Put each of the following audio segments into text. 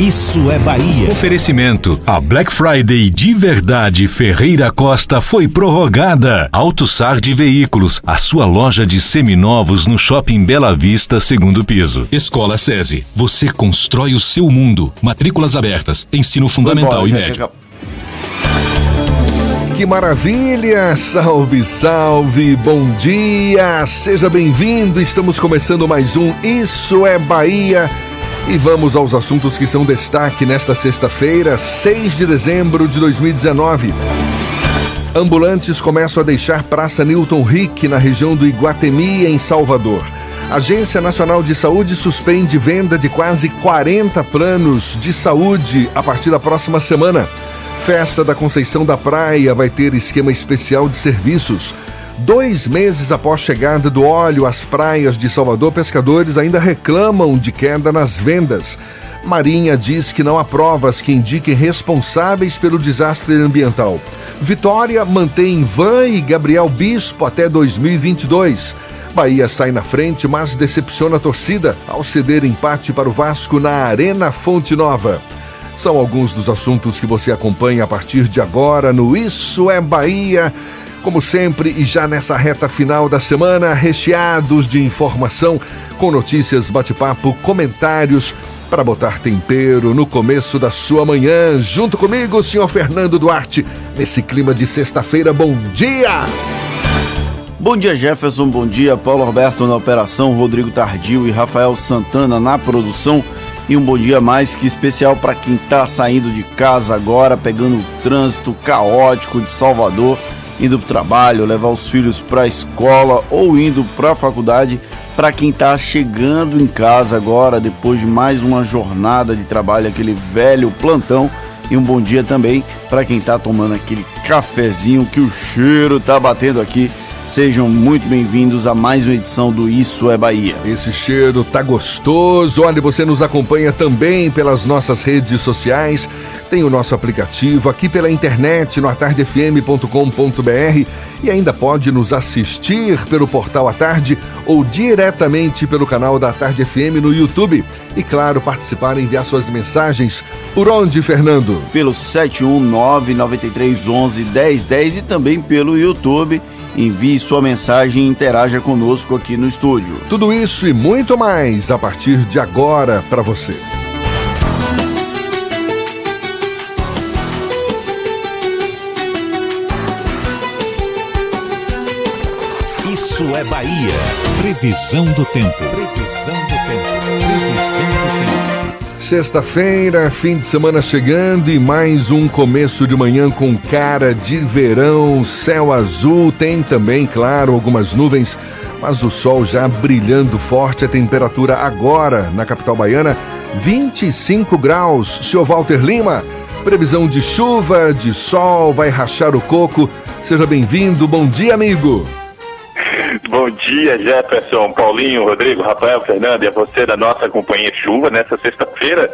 Isso é Bahia. Oferecimento. A Black Friday de verdade Ferreira Costa foi prorrogada. AutoSard Veículos, a sua loja de seminovos no Shopping Bela Vista, segundo piso. Escola SESI. Você constrói o seu mundo. Matrículas abertas. Ensino fundamental e médio. Que maravilha! Salve, salve! Bom dia! Seja bem-vindo! Estamos começando mais um Isso é Bahia. E vamos aos assuntos que são destaque nesta sexta-feira, 6 de dezembro de 2019. Ambulantes começam a deixar Praça Newton Rick, na região do Iguatemi, em Salvador. Agência Nacional de Saúde suspende venda de quase 40 planos de saúde a partir da próxima semana. Festa da Conceição da Praia vai ter esquema especial de serviços. Dois meses após chegada do óleo às praias de Salvador, pescadores ainda reclamam de queda nas vendas. Marinha diz que não há provas que indiquem responsáveis pelo desastre ambiental. Vitória mantém Van e Gabriel Bispo até 2022. Bahia sai na frente, mas decepciona a torcida ao ceder empate para o Vasco na Arena Fonte Nova. São alguns dos assuntos que você acompanha a partir de agora no Isso é Bahia. Como sempre, e já nessa reta final da semana, recheados de informação, com notícias, bate-papo, comentários, para botar tempero no começo da sua manhã. Junto comigo, senhor Fernando Duarte, nesse clima de sexta-feira. Bom dia! Bom dia, Jefferson. Bom dia, Paulo Roberto na operação, Rodrigo Tardio e Rafael Santana na produção. E um bom dia mais que especial para quem está saindo de casa agora, pegando o trânsito caótico de Salvador indo para o trabalho, levar os filhos para a escola ou indo para a faculdade. Para quem está chegando em casa agora, depois de mais uma jornada de trabalho, aquele velho plantão. E um bom dia também para quem está tomando aquele cafezinho que o cheiro tá batendo aqui Sejam muito bem-vindos a mais uma edição do Isso é Bahia. Esse cheiro tá gostoso. Olha, você nos acompanha também pelas nossas redes sociais. Tem o nosso aplicativo aqui pela internet no atardefm.com.br e ainda pode nos assistir pelo portal à tarde ou diretamente pelo canal da Tarde FM no YouTube. E claro, participar e enviar suas mensagens. Por onde, Fernando? Pelo 719 9311 1010 e também pelo YouTube envie sua mensagem e interaja conosco aqui no estúdio. Tudo isso e muito mais a partir de agora para você. Isso é Bahia. Previsão do tempo. Sexta-feira, fim de semana chegando e mais um começo de manhã com cara de verão, céu azul, tem também, claro, algumas nuvens, mas o sol já brilhando forte. A temperatura agora na capital baiana, 25 graus. Senhor Walter Lima, previsão de chuva, de sol, vai rachar o coco. Seja bem-vindo, bom dia, amigo. Bom dia, Jefferson, Paulinho, Rodrigo, Rafael, Fernando e a você da nossa companhia chuva nessa sexta-feira.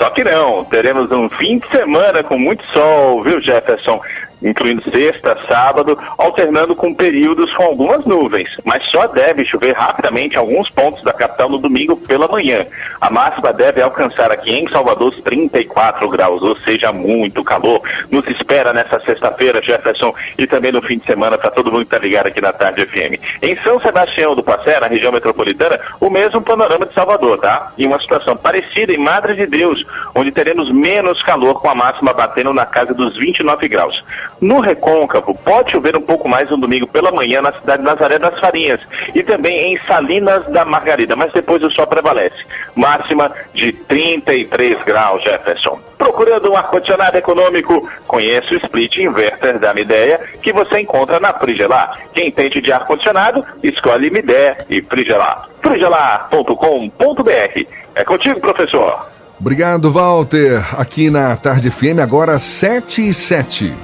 Só que não, teremos um fim de semana com muito sol, viu, Jefferson? Incluindo sexta, sábado, alternando com períodos com algumas nuvens, mas só deve chover rapidamente em alguns pontos da capital no domingo pela manhã. A máxima deve alcançar aqui em Salvador os 34 graus, ou seja, muito calor. Nos espera nessa sexta-feira, Jefferson, e também no fim de semana para todo mundo que está ligado aqui na Tarde FM. Em São Sebastião do Passé, na região metropolitana, o mesmo panorama de Salvador, tá? E uma situação parecida em Madre de Deus, onde teremos menos calor com a máxima batendo na casa dos 29 graus. No Recôncavo, pode chover um pouco mais no domingo pela manhã na cidade de Nazaré das Farinhas e também em Salinas da Margarida, mas depois o sol prevalece. Máxima de 33 graus, Jefferson. Procurando um ar-condicionado econômico, conheça o Split Inverter da Mideia, que você encontra na Frigelar. Quem entende de ar-condicionado, escolhe Mideia e Frigelar. frigelar.com.br. É contigo, professor. Obrigado, Walter. Aqui na Tarde FM, agora 7 e 7.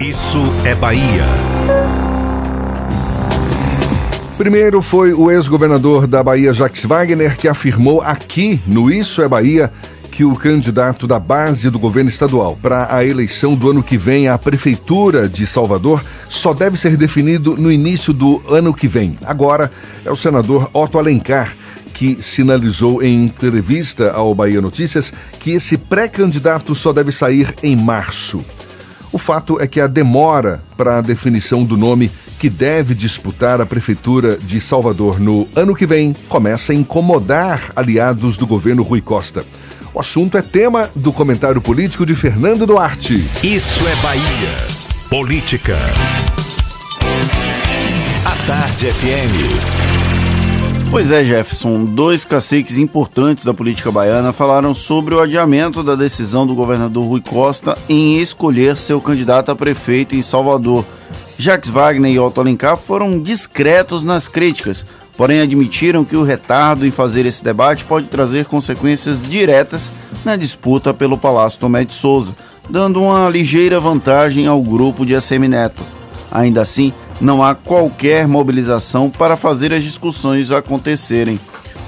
Isso é Bahia. Primeiro foi o ex-governador da Bahia, Jacques Wagner, que afirmou aqui no Isso é Bahia que o candidato da base do governo estadual para a eleição do ano que vem à Prefeitura de Salvador só deve ser definido no início do ano que vem. Agora é o senador Otto Alencar que sinalizou em entrevista ao Bahia Notícias que esse pré-candidato só deve sair em março. O fato é que a demora para a definição do nome que deve disputar a Prefeitura de Salvador no ano que vem começa a incomodar aliados do governo Rui Costa. O assunto é tema do comentário político de Fernando Duarte. Isso é Bahia. Política. A Tarde FM. Pois é, Jefferson, dois caciques importantes da política baiana falaram sobre o adiamento da decisão do governador Rui Costa em escolher seu candidato a prefeito em Salvador. Jacques Wagner e Otto Alencar foram discretos nas críticas, porém admitiram que o retardo em fazer esse debate pode trazer consequências diretas na disputa pelo Palácio Tomé de Souza, dando uma ligeira vantagem ao grupo de ACM Neto. Ainda assim, não há qualquer mobilização para fazer as discussões acontecerem.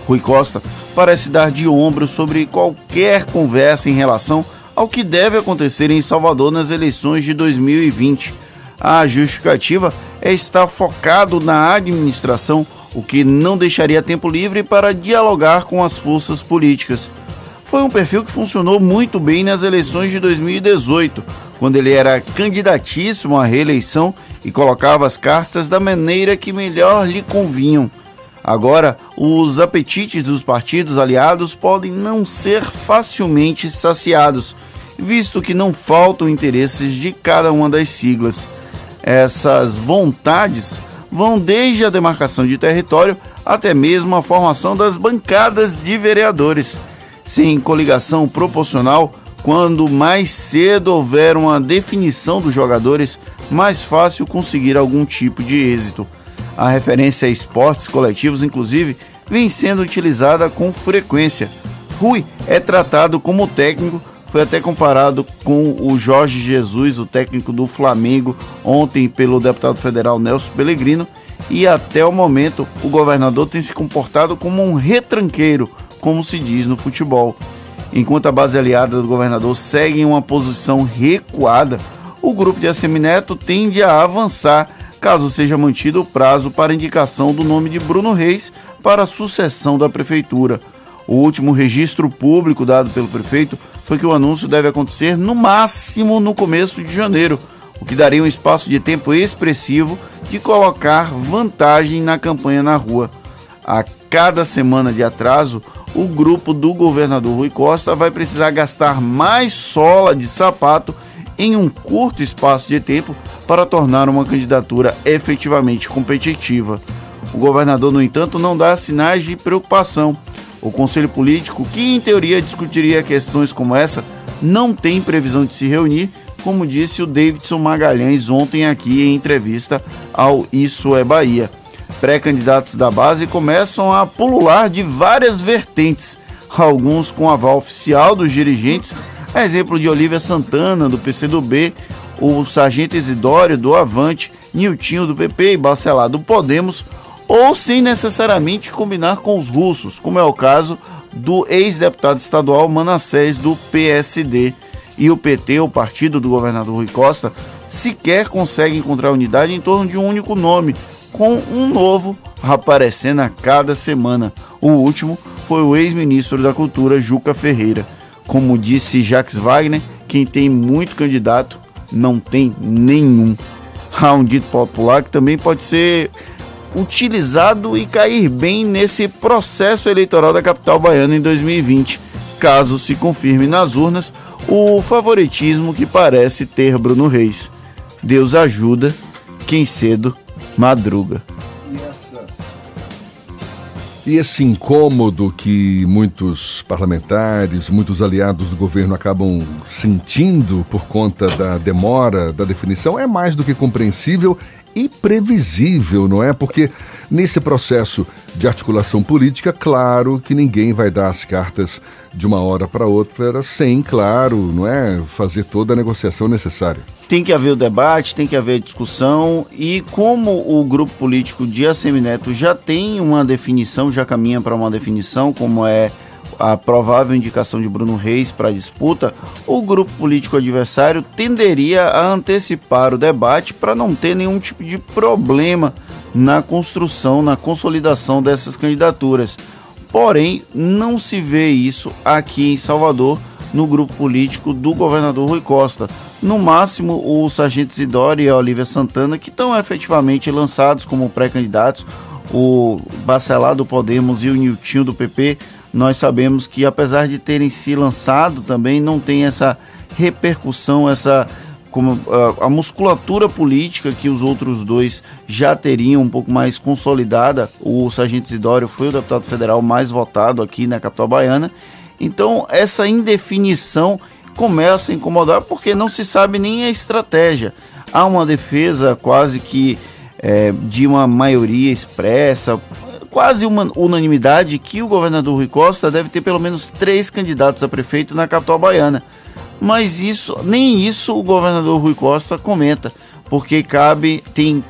Rui Costa parece dar de ombro sobre qualquer conversa em relação ao que deve acontecer em Salvador nas eleições de 2020. A justificativa é estar focado na administração o que não deixaria tempo livre para dialogar com as forças políticas. Foi um perfil que funcionou muito bem nas eleições de 2018, quando ele era candidatíssimo à reeleição e colocava as cartas da maneira que melhor lhe convinham. Agora, os apetites dos partidos aliados podem não ser facilmente saciados, visto que não faltam interesses de cada uma das siglas. Essas vontades vão desde a demarcação de território até mesmo a formação das bancadas de vereadores. Sem coligação proporcional, quando mais cedo houver uma definição dos jogadores, mais fácil conseguir algum tipo de êxito. A referência a esportes coletivos, inclusive, vem sendo utilizada com frequência. Rui é tratado como técnico foi até comparado com o Jorge Jesus, o técnico do Flamengo, ontem pelo deputado federal Nelson Pellegrino, e até o momento o governador tem se comportado como um retranqueiro, como se diz no futebol. Enquanto a base aliada do governador segue em uma posição recuada, o grupo de Assemineto tende a avançar caso seja mantido o prazo para indicação do nome de Bruno Reis para a sucessão da prefeitura. O último registro público dado pelo prefeito foi que o anúncio deve acontecer no máximo no começo de janeiro, o que daria um espaço de tempo expressivo de colocar vantagem na campanha na rua. A cada semana de atraso, o grupo do governador Rui Costa vai precisar gastar mais sola de sapato em um curto espaço de tempo para tornar uma candidatura efetivamente competitiva. O governador, no entanto, não dá sinais de preocupação o Conselho Político, que em teoria discutiria questões como essa, não tem previsão de se reunir, como disse o Davidson Magalhães ontem aqui em entrevista ao Isso é Bahia. Pré-candidatos da base começam a pulular de várias vertentes, alguns com aval oficial dos dirigentes, a exemplo de Olívia Santana, do PCdoB, o Sargento Isidório, do Avante, Niltinho, do PP e Bacelar, do Podemos, ou sem necessariamente combinar com os russos, como é o caso do ex-deputado estadual Manassés do PSD. E o PT, o partido do governador Rui Costa, sequer consegue encontrar unidade em torno de um único nome, com um novo aparecendo a cada semana. O último foi o ex-ministro da Cultura, Juca Ferreira. Como disse Jacques Wagner, quem tem muito candidato não tem nenhum. Há um dito popular que também pode ser utilizado e cair bem nesse processo eleitoral da capital baiana em 2020, caso se confirme nas urnas o favoritismo que parece ter Bruno Reis. Deus ajuda quem cedo madruga. E esse incômodo que muitos parlamentares, muitos aliados do governo acabam sentindo por conta da demora da definição é mais do que compreensível e previsível, não é? Porque nesse processo de articulação política, claro que ninguém vai dar as cartas de uma hora para outra sem, claro, não é, fazer toda a negociação necessária. Tem que haver o debate, tem que haver discussão e como o grupo político de Assemineto já tem uma definição, já caminha para uma definição, como é a provável indicação de Bruno Reis para a disputa, o grupo político adversário tenderia a antecipar o debate para não ter nenhum tipo de problema na construção, na consolidação dessas candidaturas. Porém, não se vê isso aqui em Salvador no grupo político do governador Rui Costa. No máximo, o Sargento Isidoro e a Olivia Santana, que estão efetivamente lançados como pré-candidatos, o Bacelar do Podemos e o Niltinho do PP nós sabemos que apesar de terem se lançado também não tem essa repercussão, essa como a, a, musculatura política que os outros dois já teriam um pouco mais consolidada. O Sargento Isidório foi o deputado federal mais votado aqui na capital baiana. Então, essa indefinição começa a incomodar porque não se sabe nem a estratégia. Há uma defesa quase que é, de uma maioria expressa, quase uma unanimidade que o governador Rui Costa deve ter pelo menos três candidatos a prefeito na capital baiana. Mas isso, nem isso o governador Rui Costa comenta, porque cabe, tem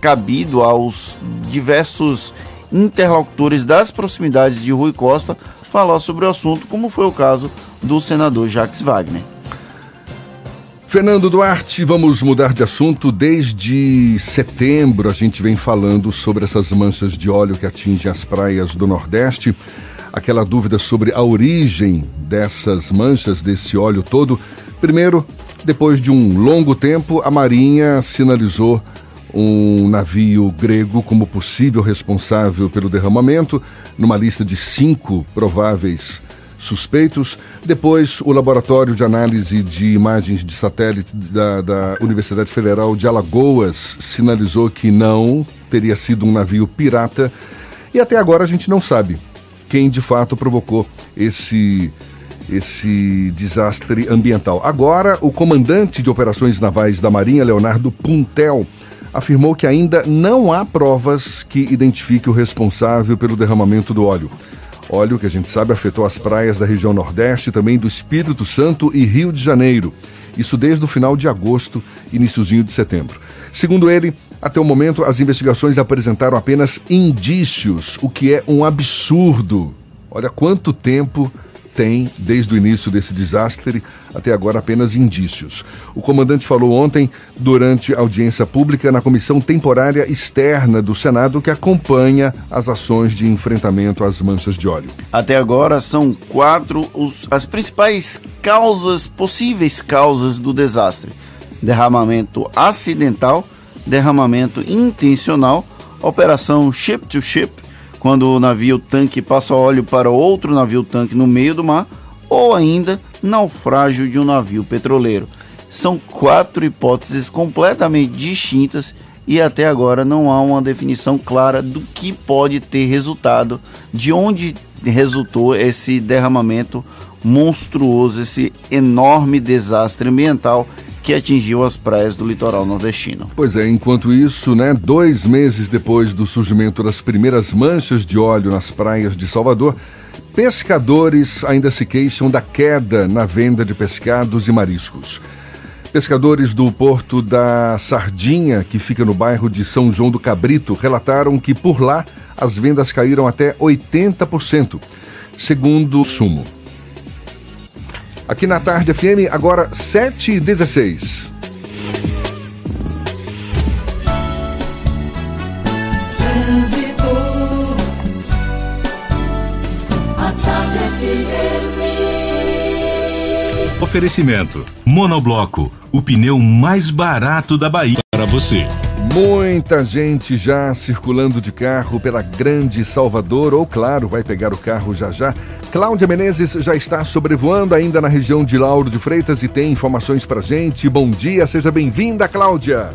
cabido aos diversos interlocutores das proximidades de Rui Costa falar sobre o assunto, como foi o caso do senador Jacques Wagner. Fernando Duarte, vamos mudar de assunto. Desde setembro a gente vem falando sobre essas manchas de óleo que atingem as praias do Nordeste. Aquela dúvida sobre a origem dessas manchas, desse óleo todo. Primeiro, depois de um longo tempo, a Marinha sinalizou um navio grego como possível responsável pelo derramamento, numa lista de cinco prováveis suspeitos. Depois, o Laboratório de Análise de Imagens de Satélite da, da, Universidade Federal de Alagoas sinalizou que não teria sido um navio pirata. E até agora a gente não sabe quem de fato provocou esse esse desastre ambiental. Agora, o comandante de operações navais da Marinha, Leonardo Puntel, afirmou que ainda não há provas que identifiquem o responsável pelo derramamento do óleo. Óleo que a gente sabe afetou as praias da região Nordeste, também do Espírito Santo e Rio de Janeiro. Isso desde o final de agosto, iníciozinho de setembro. Segundo ele, até o momento as investigações apresentaram apenas indícios, o que é um absurdo. Olha quanto tempo tem, desde o início desse desastre até agora, apenas indícios. O comandante falou ontem, durante audiência pública na Comissão Temporária Externa do Senado, que acompanha as ações de enfrentamento às manchas de óleo. Até agora, são quatro os, as principais causas, possíveis causas do desastre: derramamento acidental, derramamento intencional, operação ship-to-ship, -ship, quando o navio tanque passa óleo para outro navio tanque no meio do mar, ou ainda naufrágio de um navio petroleiro. São quatro hipóteses completamente distintas e até agora não há uma definição clara do que pode ter resultado, de onde resultou esse derramamento monstruoso, esse enorme desastre ambiental que atingiu as praias do litoral nordestino. Pois é, enquanto isso, né, dois meses depois do surgimento das primeiras manchas de óleo nas praias de Salvador, pescadores ainda se queixam da queda na venda de pescados e mariscos. Pescadores do porto da Sardinha, que fica no bairro de São João do Cabrito, relataram que por lá as vendas caíram até 80%, segundo o Sumo aqui na Tarde FM, agora 7h16. Oferecimento: Monobloco, o pneu mais barato da Bahia para você. Muita gente já circulando de carro pela Grande Salvador, ou claro, vai pegar o carro já já. Cláudia Menezes já está sobrevoando ainda na região de Lauro de Freitas e tem informações pra gente. Bom dia, seja bem-vinda, Cláudia.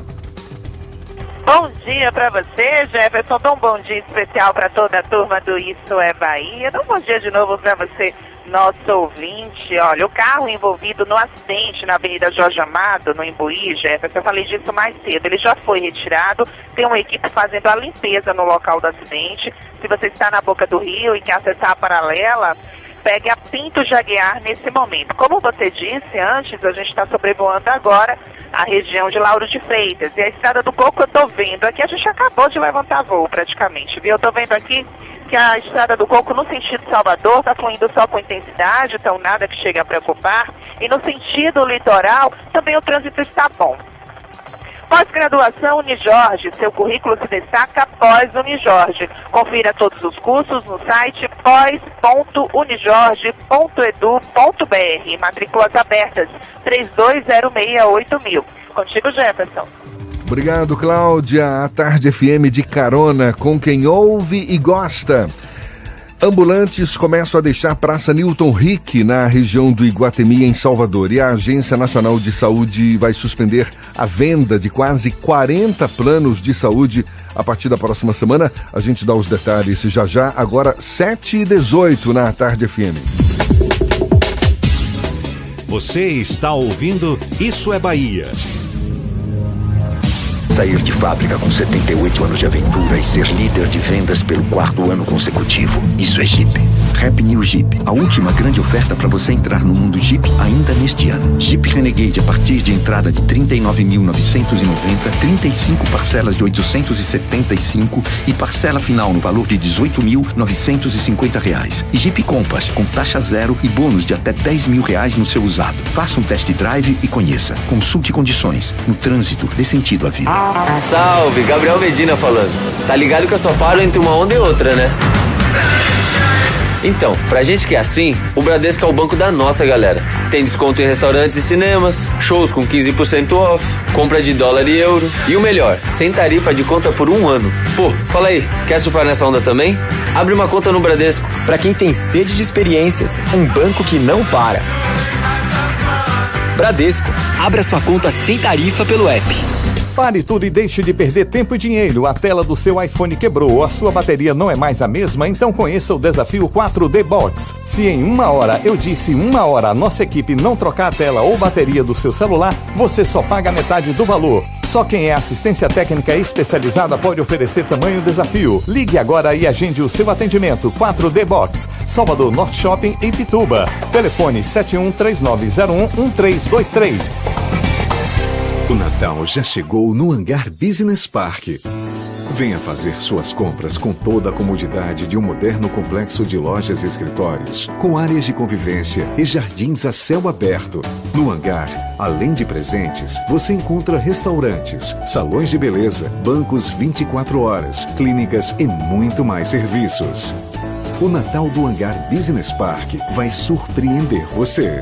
Bom dia para você, Jefferson. Um bom dia especial para toda a turma do Isso é Bahia. Um bom dia de novo para você, nosso ouvinte. Olha, o carro envolvido no acidente na Avenida Jorge Amado, no Imbuí, Jefferson, eu falei disso mais cedo. Ele já foi retirado, tem uma equipe fazendo a limpeza no local do acidente. Se você está na boca do rio e quer acessar a paralela, pegue a Pinto Jaguear nesse momento. Como você disse antes, a gente está sobrevoando agora a região de Lauro de Freitas. E a Estrada do Coco eu estou vendo aqui, a gente acabou de levantar voo praticamente, viu? Eu estou vendo aqui que a Estrada do Coco no sentido Salvador está fluindo só com intensidade, então nada que chegue a preocupar. E no sentido litoral, também o trânsito está bom. Pós-graduação Unijorge, seu currículo se destaca pós Unijorge. Confira todos os cursos no site pós.unijorge.edu.br. Matrículas abertas 32068000. Contigo, Jefferson. Obrigado, Cláudia. A Tarde FM de carona com quem ouve e gosta. Ambulantes começam a deixar Praça Newton Rick na região do Iguatemi, em Salvador. E a Agência Nacional de Saúde vai suspender a venda de quase 40 planos de saúde a partir da próxima semana. A gente dá os detalhes já já, agora 7 e 18 na Tarde FM. Você está ouvindo Isso é Bahia. Sair de fábrica com 78 anos de aventura e ser líder de vendas pelo quarto ano consecutivo. Isso é Jeep. Rap New Jeep. A última grande oferta para você entrar no mundo Jeep ainda neste ano. Jeep Renegade a partir de entrada de 39.990, 35 parcelas de 875 e parcela final no valor de 18.950 reais. E Jeep Compass com taxa zero e bônus de até 10 mil reais no seu usado. Faça um test drive e conheça. Consulte condições. No trânsito, dê sentido à vida. Salve, Gabriel Medina falando. Tá ligado que eu só paro entre uma onda e outra, né? Então, pra gente que é assim, o Bradesco é o banco da nossa galera. Tem desconto em restaurantes e cinemas, shows com 15% off, compra de dólar e euro. E o melhor, sem tarifa de conta por um ano. Pô, fala aí, quer surfar nessa onda também? Abre uma conta no Bradesco. Pra quem tem sede de experiências, um banco que não para. Bradesco. Abra sua conta sem tarifa pelo app. Pare tudo e deixe de perder tempo e dinheiro. A tela do seu iPhone quebrou ou a sua bateria não é mais a mesma, então conheça o desafio 4D Box. Se em uma hora, eu disse uma hora, a nossa equipe não trocar a tela ou bateria do seu celular, você só paga metade do valor. Só quem é assistência técnica especializada pode oferecer tamanho desafio. Ligue agora e agende o seu atendimento. 4D Box, Salvador Norte Shopping em Pituba. Telefone 7139011323. O Natal já chegou no Hangar Business Park. Venha fazer suas compras com toda a comodidade de um moderno complexo de lojas e escritórios, com áreas de convivência e jardins a céu aberto. No hangar, além de presentes, você encontra restaurantes, salões de beleza, bancos 24 horas, clínicas e muito mais serviços. O Natal do Hangar Business Park vai surpreender você.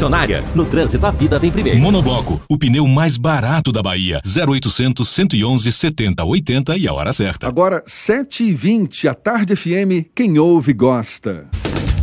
concessionária. No trânsito, a vida vem primeiro. Monobloco, o pneu mais barato da Bahia. 0800 111 70 80 e a hora certa. Agora, 7h20, a Tarde FM, quem ouve gosta.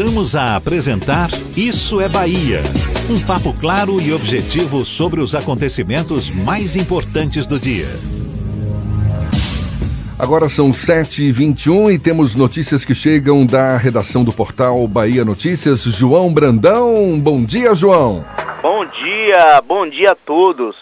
Voltamos a apresentar Isso é Bahia. Um papo claro e objetivo sobre os acontecimentos mais importantes do dia. Agora são 7h21 e temos notícias que chegam da redação do portal Bahia Notícias. João Brandão, bom dia, João. Bom dia, bom dia a todos.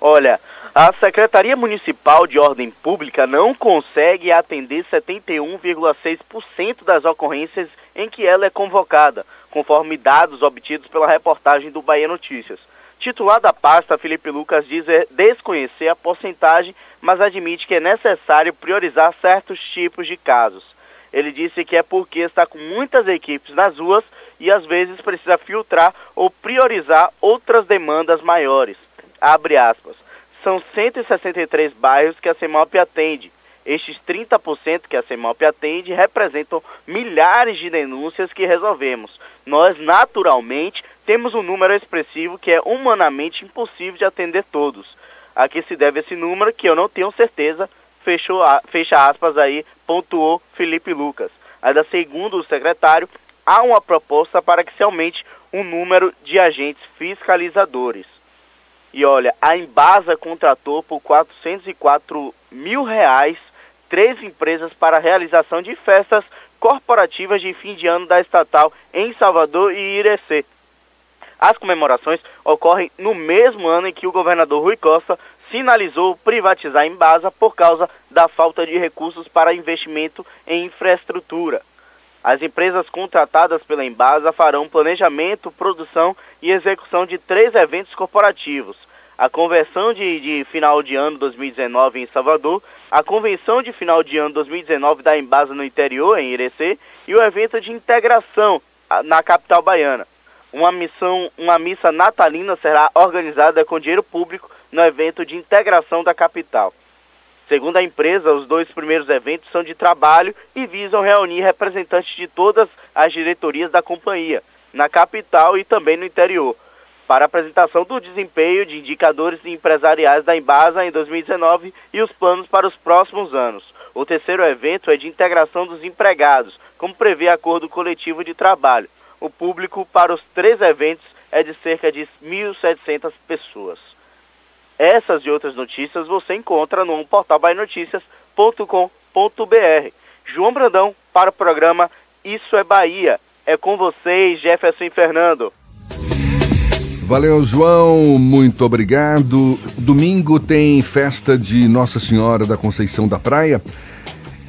Olha, a Secretaria Municipal de Ordem Pública não consegue atender 71,6% das ocorrências em que ela é convocada, conforme dados obtidos pela reportagem do Bahia Notícias. Titular da pasta, Felipe Lucas diz desconhecer a porcentagem, mas admite que é necessário priorizar certos tipos de casos. Ele disse que é porque está com muitas equipes nas ruas e às vezes precisa filtrar ou priorizar outras demandas maiores. Abre aspas. São 163 bairros que a CEMOP atende. Estes 30% que a CEMOP atende representam milhares de denúncias que resolvemos. Nós, naturalmente, temos um número expressivo que é humanamente impossível de atender todos. A que se deve esse número, que eu não tenho certeza, fechou, fecha aspas aí, pontuou Felipe Lucas. Ainda segundo o secretário, há uma proposta para que se aumente o número de agentes fiscalizadores. E olha, a Embasa contratou por 404 mil reais três empresas para a realização de festas corporativas de fim de ano da estatal em Salvador e Irecê. As comemorações ocorrem no mesmo ano em que o governador Rui Costa sinalizou privatizar Embasa por causa da falta de recursos para investimento em infraestrutura. As empresas contratadas pela Embasa farão planejamento, produção e execução de três eventos corporativos. A conversão de, de, final de ano 2019 em Salvador, a convenção de final de ano 2019 da Embasa no interior, em Irecê, e o evento de integração na capital baiana. Uma, missão, uma missa natalina será organizada com dinheiro público no evento de integração da capital. Segundo a empresa, os dois primeiros eventos são de trabalho e visam reunir representantes de todas as diretorias da companhia, na capital e também no interior, para apresentação do desempenho de indicadores empresariais da Embasa em 2019 e os planos para os próximos anos. O terceiro evento é de integração dos empregados, como prevê acordo coletivo de trabalho. O público para os três eventos é de cerca de 1.700 pessoas. Essas e outras notícias você encontra no portal bainoticias.com.br. João Brandão para o programa Isso é Bahia. É com vocês, Jefferson Fernando. Valeu, João, muito obrigado. Domingo tem festa de Nossa Senhora da Conceição da Praia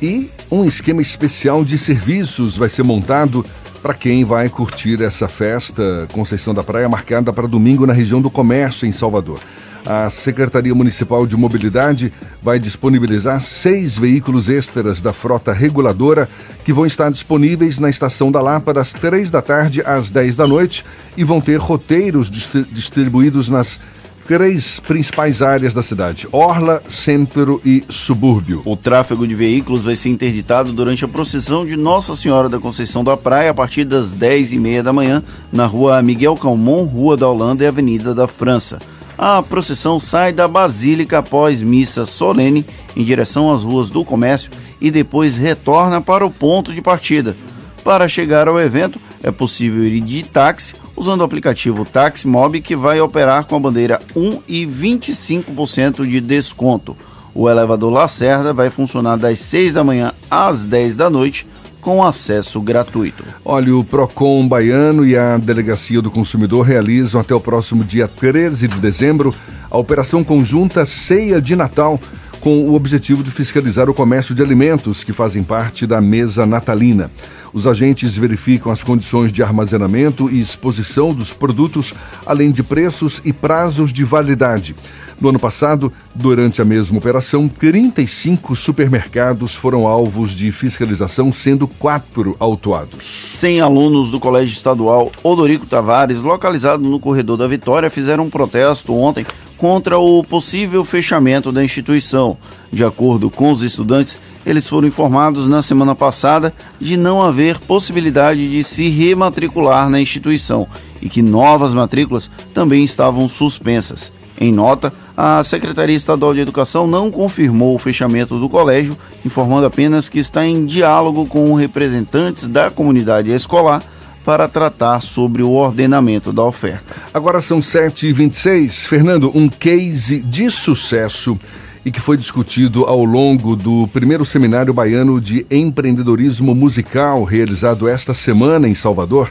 e um esquema especial de serviços vai ser montado para quem vai curtir essa festa Conceição da Praia marcada para domingo na região do Comércio em Salvador. A Secretaria Municipal de Mobilidade vai disponibilizar seis veículos extras da frota reguladora que vão estar disponíveis na Estação da Lapa das três da tarde às dez da noite e vão ter roteiros distribuídos nas três principais áreas da cidade: Orla, Centro e Subúrbio. O tráfego de veículos vai ser interditado durante a procissão de Nossa Senhora da Conceição da Praia a partir das 10 e meia da manhã na rua Miguel Calmon, Rua da Holanda e Avenida da França. A procissão sai da Basílica após missa solene em direção às ruas do comércio e depois retorna para o ponto de partida. Para chegar ao evento, é possível ir de táxi usando o aplicativo Táxi Mob que vai operar com a bandeira 1 e 25% de desconto. O elevador Lacerda vai funcionar das 6 da manhã às 10 da noite com acesso gratuito. Olha, o PROCON baiano e a Delegacia do Consumidor realizam até o próximo dia 13 de dezembro a operação conjunta Ceia de Natal com o objetivo de fiscalizar o comércio de alimentos que fazem parte da mesa natalina. Os agentes verificam as condições de armazenamento e exposição dos produtos, além de preços e prazos de validade. No ano passado, durante a mesma operação, 35 supermercados foram alvos de fiscalização, sendo quatro autuados. 100 alunos do Colégio Estadual Odorico Tavares, localizado no Corredor da Vitória, fizeram um protesto ontem contra o possível fechamento da instituição. De acordo com os estudantes, eles foram informados na semana passada de não haver possibilidade de se rematricular na instituição e que novas matrículas também estavam suspensas. Em nota, a Secretaria Estadual de Educação não confirmou o fechamento do colégio, informando apenas que está em diálogo com representantes da comunidade escolar para tratar sobre o ordenamento da oferta. Agora são 7h26. Fernando, um case de sucesso e que foi discutido ao longo do primeiro seminário baiano de empreendedorismo musical realizado esta semana em Salvador,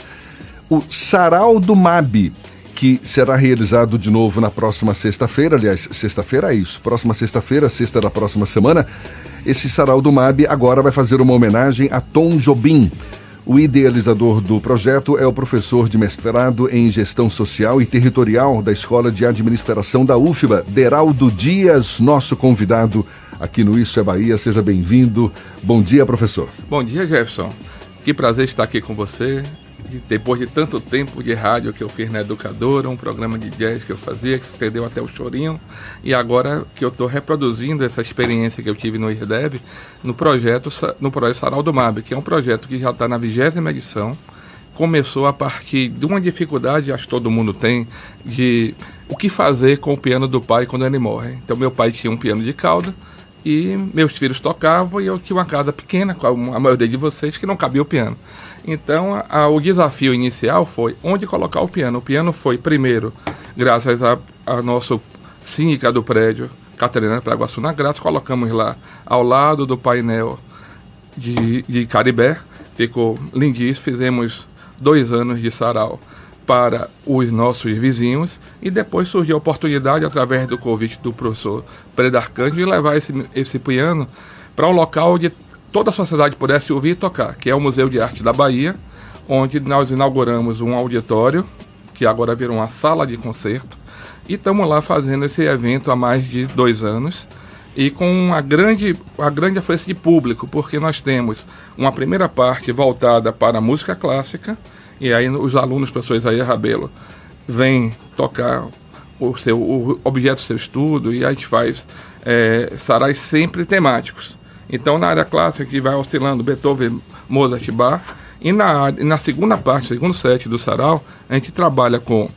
o Sarau do MAB, que será realizado de novo na próxima sexta-feira. Aliás, sexta-feira é isso. Próxima sexta-feira, sexta da próxima semana. Esse Sarau do MAB agora vai fazer uma homenagem a Tom Jobim o idealizador do projeto é o professor de mestrado em Gestão Social e Territorial da Escola de Administração da UFBA, Deraldo Dias, nosso convidado aqui no Isso é Bahia. Seja bem-vindo. Bom dia, professor. Bom dia, Jefferson. Que prazer estar aqui com você depois de tanto tempo de rádio que eu fiz na Educadora, um programa de jazz que eu fazia, que se estendeu até o Chorinho, e agora que eu estou reproduzindo essa experiência que eu tive no IRDEB no projeto, no projeto Sarau do MAB, que é um projeto que já está na vigésima edição, começou a partir de uma dificuldade, acho que todo mundo tem, de o que fazer com o piano do pai quando ele morre. Então, meu pai tinha um piano de cauda, e meus filhos tocavam e eu tinha uma casa pequena, como a maioria de vocês, que não cabia o piano. Então, a, o desafio inicial foi onde colocar o piano. O piano foi, primeiro, graças a, a nosso síndica do prédio, Catarina Praguaçu na Graça, colocamos lá ao lado do painel de, de Caribé. Ficou lindíssimo, fizemos dois anos de sarau para os nossos vizinhos e depois surgiu a oportunidade, através do convite do professor Predarcante, de levar esse, esse piano para um local onde toda a sociedade pudesse ouvir e tocar, que é o Museu de Arte da Bahia, onde nós inauguramos um auditório, que agora virou uma sala de concerto, e estamos lá fazendo esse evento há mais de dois anos e com uma grande, uma grande afluência de público, porque nós temos uma primeira parte voltada para a música clássica, e aí os alunos, professores aí Rabelo, vêm tocar o seu o objeto do seu estudo e a gente faz é, sarais sempre temáticos. Então, na área clássica, que vai oscilando Beethoven, Mozart, Bach, e na, na segunda parte, segundo set do sarau, a gente trabalha com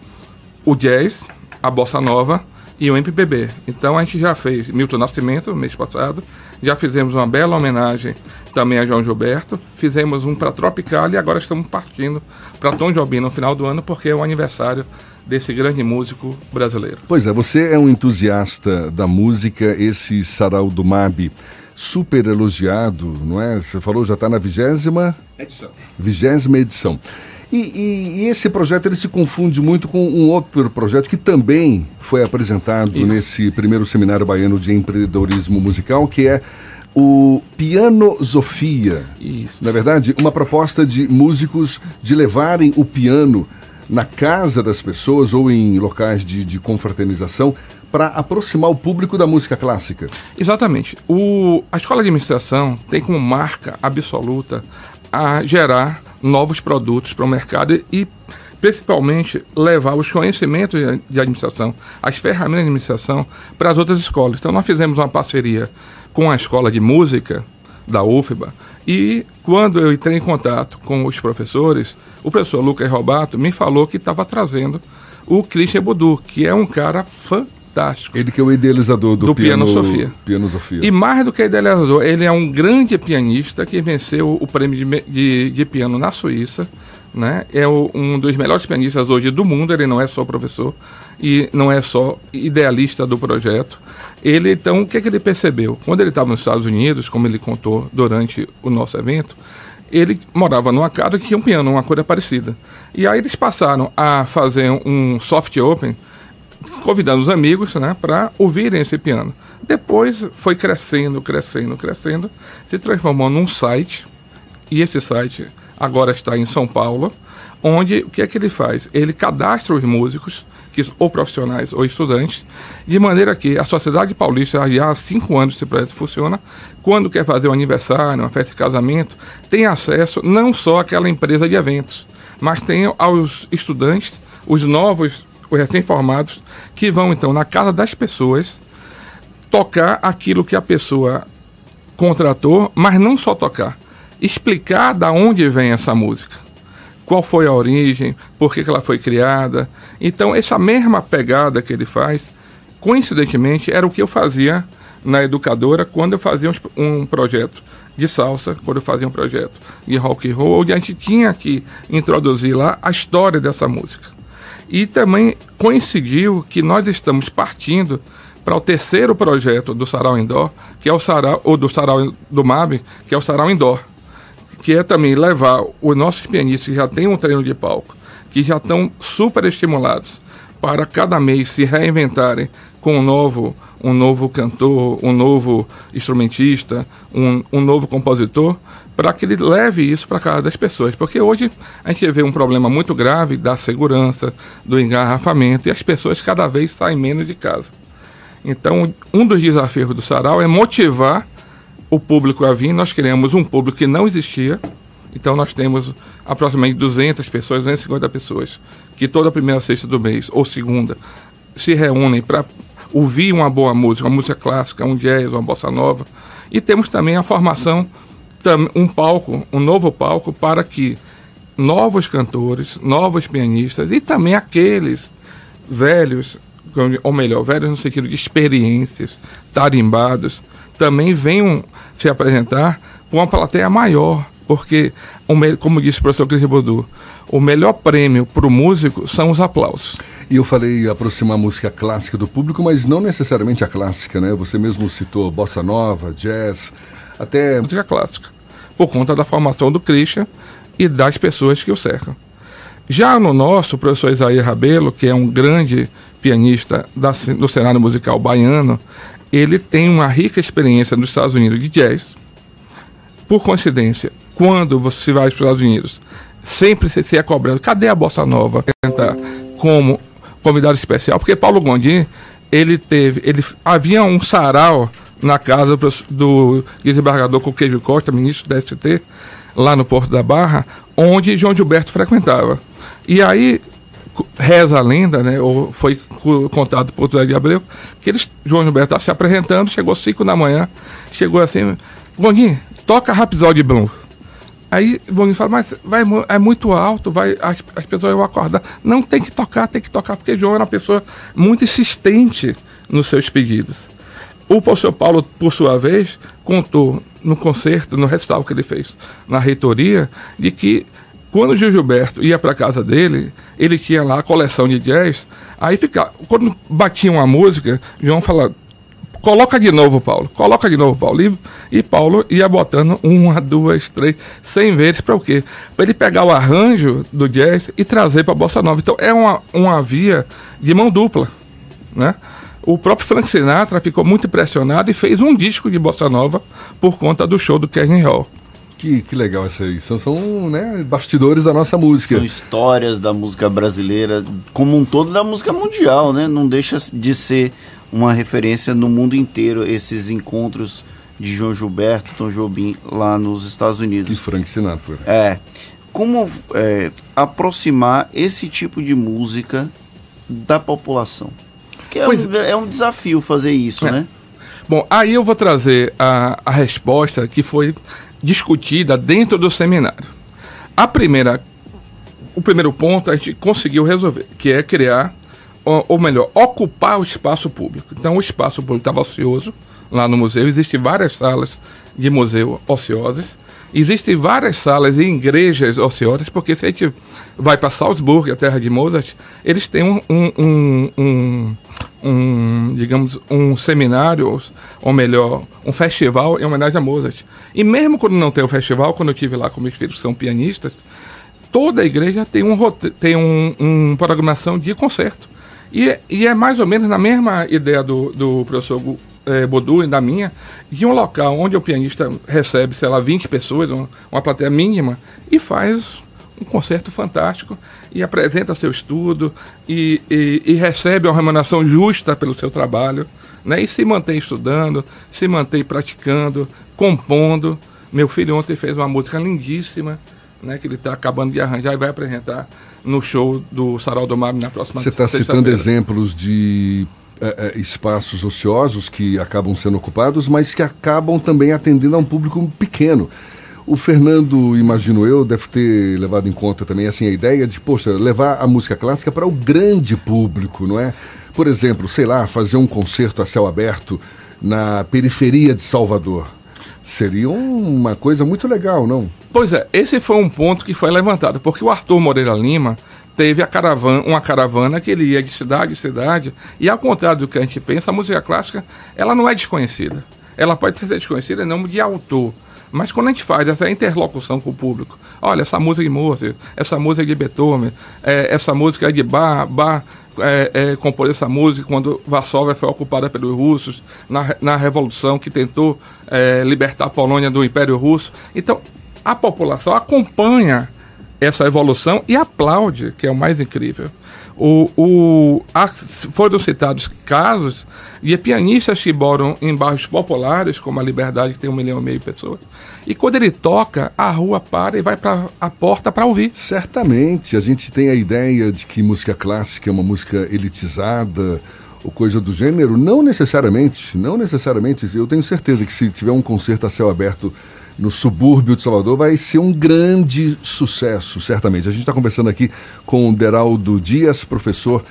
o jazz, a bossa nova e o MPB. Então, a gente já fez Milton Nascimento, mês passado, já fizemos uma bela homenagem também a João Gilberto, fizemos um para Tropical e agora estamos partindo para Tom Jobim no final do ano, porque é o aniversário desse grande músico brasileiro. Pois é, você é um entusiasta da música, esse sarau do MAB super elogiado, não é? Você falou já está na vigésima edição. Vigésima edição. E, e, e, esse projeto ele se confunde muito com um outro projeto que também foi apresentado Isso. nesse primeiro seminário baiano de empreendedorismo musical, que é o Pianosofia. Isso. Na é verdade, uma proposta de músicos de levarem o piano na casa das pessoas ou em locais de, de confraternização para aproximar o público da música clássica. Exatamente. O, a escola de administração tem como marca absoluta a gerar novos produtos para o mercado e principalmente levar os conhecimentos de administração, as ferramentas de administração para as outras escolas. Então nós fizemos uma parceria com a escola de música da UFBA e quando eu entrei em contato com os professores, o professor Lucas Robato me falou que estava trazendo o Christian Budu, que é um cara fantástico fantástico. Ele que é o idealizador do, do piano, piano Sofia. Piano Sofia. E mais do que idealizador, ele é um grande pianista que venceu o prêmio de, de, de piano na Suíça. Né? É o, um dos melhores pianistas hoje do mundo. Ele não é só professor e não é só idealista do projeto. Ele então, o que, é que ele percebeu? Quando ele estava nos Estados Unidos, como ele contou durante o nosso evento, ele morava numa casa que tinha um piano, uma coisa parecida. E aí eles passaram a fazer um soft open convidando os amigos né, para ouvirem esse piano. Depois foi crescendo, crescendo, crescendo, se transformou num site, e esse site agora está em São Paulo, onde o que é que ele faz? Ele cadastra os músicos, que, ou profissionais ou estudantes, de maneira que a Sociedade Paulista, já há cinco anos esse projeto funciona, quando quer fazer um aniversário, uma festa de casamento, tem acesso não só àquela empresa de eventos, mas tem aos estudantes, os novos os recém-formados, que vão então na casa das pessoas tocar aquilo que a pessoa contratou, mas não só tocar, explicar da onde vem essa música, qual foi a origem, por que, que ela foi criada. Então, essa mesma pegada que ele faz, coincidentemente, era o que eu fazia na educadora quando eu fazia um, projeto de salsa, quando eu fazia um projeto de rock and roll, onde a gente tinha que introduzir lá a história dessa música. E também coincidiu que nós estamos partindo para o terceiro projeto do Sarau Indoor, que é o Sarau, ou do Sarau do MAB, que é o Sarau Indoor, que é também levar os nossos pianistas que já têm um treino de palco, que já estão super estimulados para cada mês se reinventarem com um novo, um novo cantor, um novo instrumentista, um, um novo compositor, para que ele leve isso para casa das pessoas. Porque hoje a gente vê um problema muito grave da segurança, do engarrafamento, e as pessoas cada vez saem menos de casa. Então, um dos desafios do Sarau é motivar o público a vir. Nós queremos um público que não existia. Então, nós temos aproximadamente 200 pessoas, 250 pessoas, que toda primeira sexta do mês, ou segunda, se reúnem para ouvir uma boa música, uma música clássica, um jazz, uma bossa nova. E temos também a formação um palco, um novo palco para que novos cantores, novos pianistas e também aqueles velhos, ou melhor, velhos no sentido de experiências, tarimbados, também venham se apresentar com uma plateia maior, porque, como disse o professor Cris Bodu, o melhor prêmio para o músico são os aplausos. E eu falei aproximar a música clássica do público, mas não necessariamente a clássica, né? Você mesmo citou bossa nova, jazz, até música clássica por conta da formação do Christian e das pessoas que o cercam. Já no nosso, o professor Isaías Rabelo, que é um grande pianista da, do cenário musical baiano, ele tem uma rica experiência nos Estados Unidos de jazz. Por coincidência, quando você vai para os Estados Unidos, sempre se é cobrado, cadê a bossa nova? Cantar como convidado especial, porque Paulo Gondim, ele teve, ele havia um sarau na casa do, do desembargador Coqueijo Costa, ministro da ST, lá no Porto da Barra, onde João Gilberto frequentava. E aí reza a lenda, né, ou foi contado por José de Abreu, que eles, João Gilberto estava se apresentando, chegou às 5 da manhã, chegou assim, Gondim, toca Rhapsody Blue. Aí Gondim fala, mas vai, é muito alto, vai, as, as pessoas vão acordar. Não, tem que tocar, tem que tocar, porque João era uma pessoa muito insistente nos seus pedidos. O professor Paulo, por sua vez, contou no concerto, no recital que ele fez na reitoria, de que quando o Gil Gilberto ia para casa dele, ele tinha lá a coleção de jazz, aí ficava, quando batia uma música, João falava, coloca de novo, Paulo, coloca de novo, Paulo. E, e Paulo ia botando uma, duas, três, cem vezes para o quê? Para ele pegar o arranjo do jazz e trazer para a bossa nova. Então é uma, uma via de mão dupla, né? O próprio Frank Sinatra ficou muito impressionado e fez um disco de bossa nova por conta do show do Kevin Hall. Que, que legal essa aí. São, são né, bastidores da nossa música. São histórias da música brasileira, como um todo da música mundial, né? Não deixa de ser uma referência no mundo inteiro esses encontros de João Gilberto, Tom Jobim lá nos Estados Unidos. E Frank Sinatra. É. Como é, aproximar esse tipo de música da população? Porque é, um, é um desafio fazer isso, é. né? Bom, aí eu vou trazer a, a resposta que foi discutida dentro do seminário. A primeira, o primeiro ponto a gente conseguiu resolver, que é criar, ou, ou melhor, ocupar o espaço público. Então o espaço público estava ocioso lá no museu, existem várias salas de museu ociosas Existem várias salas e igrejas ociosas, porque se a gente vai para Salzburg, a terra de Mozart, eles têm um, um, um, um, digamos, um seminário, ou melhor, um festival em homenagem a Mozart. E mesmo quando não tem o festival, quando eu estive lá com meus filhos que são pianistas, toda a igreja tem, um, tem um, um programação de concerto. E, e é mais ou menos na mesma ideia do, do professor é, Bodu e da minha, de um local onde o pianista recebe, sei lá, 20 pessoas, uma, uma plateia mínima, e faz um concerto fantástico e apresenta seu estudo e, e, e, recebe uma remuneração justa pelo seu trabalho, né? E se mantém estudando, se mantém praticando, compondo. Meu filho ontem fez uma música lindíssima, né? Que ele está acabando de arranjar e vai apresentar no show do Sarau do Mar na próxima Você está citando exemplos de é, é, espaços ociosos que acabam sendo ocupados, mas que acabam também atendendo a um público pequeno. O Fernando, imagino eu, deve ter levado em conta também assim a ideia de, poxa, levar a música clássica para o grande público, não é? Por exemplo, sei lá, fazer um concerto a céu aberto na periferia de Salvador. Seria uma coisa muito legal, não? Pois é, esse foi um ponto que foi levantado, porque o Arthur Moreira Lima teve a caravana, uma caravana que ele ia de cidade em cidade, e ao contrário do que a gente pensa, a música clássica, ela não é desconhecida. Ela pode ser desconhecida em nome de autor, mas quando a gente faz essa interlocução com o público, olha, essa música de Mozart, essa música de Beethoven, é, essa música de Bach, Bach é, é, compôs essa música quando Varsóvia foi ocupada pelos russos, na, na revolução que tentou é, libertar a Polônia do Império Russo. Então, a população acompanha essa evolução e aplaude, que é o mais incrível. O, o, foram citados casos de pianistas que moram em bairros populares, como a Liberdade, que tem um milhão e meio de pessoas, e quando ele toca, a rua para e vai para a porta para ouvir. Certamente, a gente tem a ideia de que música clássica é uma música elitizada ou coisa do gênero. Não necessariamente, não necessariamente. Eu tenho certeza que se tiver um concerto a céu aberto no subúrbio de Salvador vai ser um grande sucesso, certamente. A gente está conversando aqui com o Deraldo Dias, professor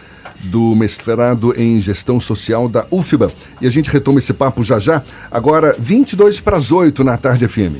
do mestrado em gestão social da UFBA. E a gente retoma esse papo já já. Agora, 22 para as 8 na tarde FM.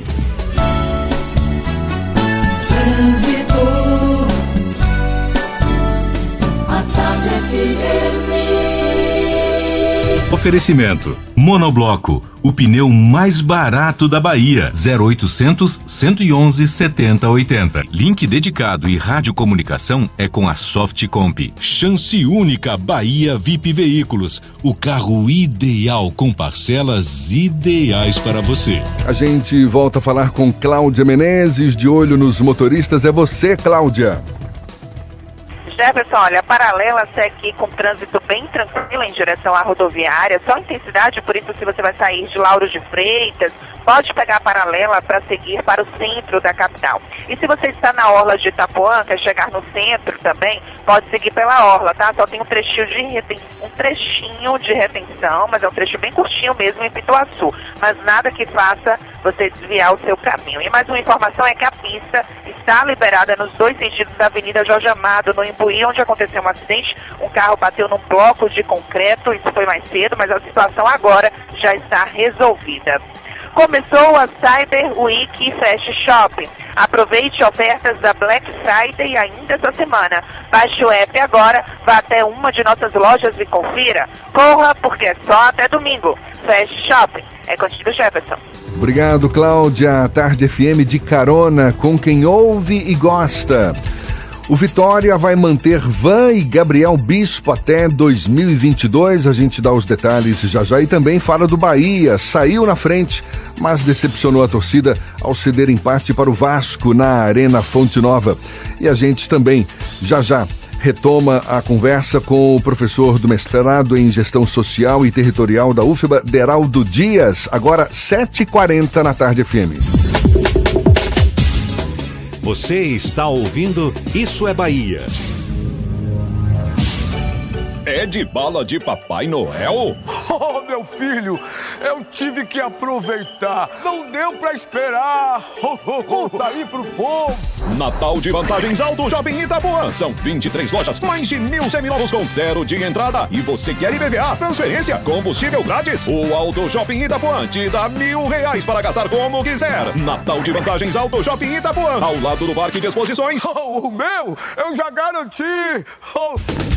Oferecimento: Monobloco, o pneu mais barato da Bahia. 0800 111 7080. Link dedicado e radiocomunicação é com a Softcomp. Chance única Bahia VIP Veículos, o carro ideal com parcelas ideais para você. A gente volta a falar com Cláudia Menezes, de olho nos motoristas. É você, Cláudia. Jefferson, olha, paralela segue com trânsito bem tranquilo em direção à rodoviária, só intensidade, por isso se você vai sair de Lauro de Freitas, pode pegar a paralela para seguir para o centro da capital. E se você está na orla de Itapuã, quer chegar no centro também, pode seguir pela orla, tá? Só tem um trechinho de reten... um trechinho de retenção, mas é um trecho bem curtinho mesmo em Pituaçu, mas nada que faça você desviar o seu caminho. E mais uma informação é que a pista está liberada nos dois sentidos da Avenida Jorge Amado, no Imbu Chuí, onde aconteceu um acidente. Um carro bateu num bloco de concreto, isso foi mais cedo, mas a situação agora já está resolvida. Começou a Cyber Week Fast Shop. Aproveite ofertas da Black Friday ainda essa semana. Baixe o app agora, vá até uma de nossas lojas e confira. Corra, porque é só até domingo. Fast Shopping. É contigo, Jefferson. Obrigado, Cláudia. Tarde FM de carona com quem ouve e gosta. O Vitória vai manter Van e Gabriel Bispo até 2022. A gente dá os detalhes já já. E também fala do Bahia. Saiu na frente, mas decepcionou a torcida ao ceder empate para o Vasco na Arena Fonte Nova. E a gente também, já já, retoma a conversa com o professor do mestrado em gestão social e territorial da UFBA, Deraldo Dias, agora 7h40 na tarde FM. Você está ouvindo Isso é Bahia. É de bala de Papai Noel? Oh, meu filho, eu tive que aproveitar. Não deu pra esperar. Conta aí pro povo. Natal de vantagens Alto Shopping Itapuã. São 23 lojas, mais de mil seminovos com zero de entrada. E você quer IBVA, transferência, combustível grátis? O Alto Shopping Itapuã te dá mil reais para gastar como quiser. Natal de vantagens Alto Shopping Itapuã. Ao lado do Parque de Exposições. Oh, o meu, eu já garanti. Oh.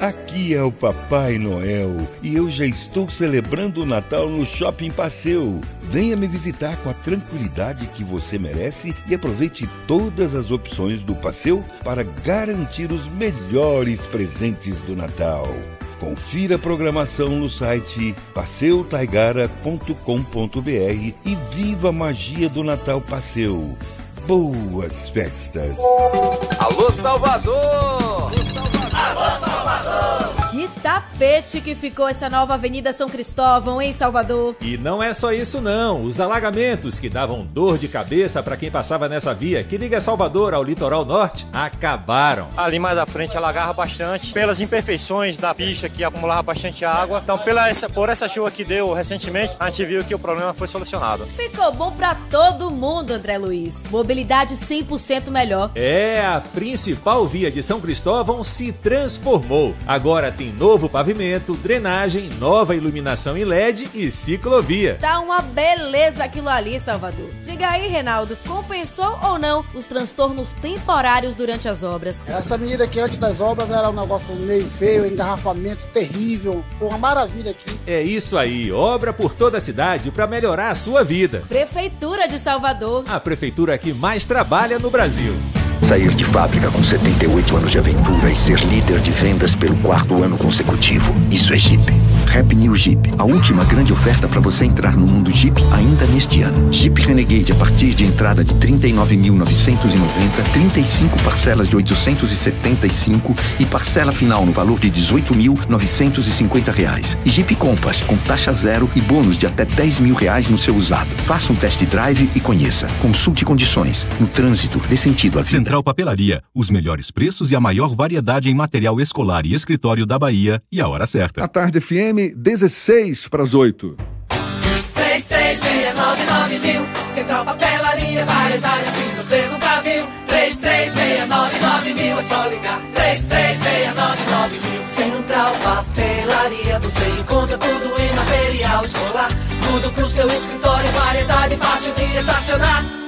Aqui é o Papai Noel e eu já estou celebrando o Natal no Shopping Passeu. Venha me visitar com a tranquilidade que você merece e aproveite todas as opções do Passeu para garantir os melhores presentes do Natal. Confira a programação no site passeutaigara.com.br e viva a magia do Natal Passeu. Boas festas! Alô, Salvador! Alô, Salvador! Alô Salvador! Que tapete que ficou essa nova Avenida São Cristóvão em Salvador. E não é só isso não. Os alagamentos que davam dor de cabeça para quem passava nessa via que liga Salvador ao litoral norte acabaram. Ali mais à frente alagava bastante pelas imperfeições da pista que acumulava bastante água. Então, pela essa, por essa chuva que deu recentemente, a gente viu que o problema foi solucionado. Ficou bom para todo mundo, André Luiz. Mobilidade 100% melhor. É, a principal via de São Cristóvão se transformou. Agora tem novo pavimento, drenagem, nova iluminação em LED e ciclovia. Tá uma beleza aquilo ali, Salvador. Diga aí, Reinaldo, compensou ou não os transtornos temporários durante as obras? Essa avenida aqui antes das obras era um negócio meio feio, engarrafamento terrível. Uma maravilha aqui. É isso aí, obra por toda a cidade para melhorar a sua vida. Prefeitura de Salvador. A prefeitura que mais trabalha no Brasil. Sair de fábrica com 78 anos de aventura e ser líder de vendas pelo quarto ano consecutivo. Isso é Jeep. Rap New Jeep. A última grande oferta para você entrar no mundo Jeep ainda neste ano. Jeep Renegade a partir de entrada de 39.990, 35 parcelas de 875 e parcela final no valor de 18.950 reais. E Jeep Compass com taxa zero e bônus de até 10 mil reais no seu usado. Faça um test drive e conheça. Consulte condições. No trânsito, dê sentido à vida. Central Papelaria, os melhores preços e a maior variedade em material escolar e escritório da Bahia e a hora certa. A tarde FM, 16 para as 8. 3369 mil. Central Papelaria, variedade assim você nunca viu. 3369 mil, é só ligar. 3369 mil. Central Papelaria, você encontra tudo em material escolar. Tudo pro seu escritório, variedade fácil de estacionar.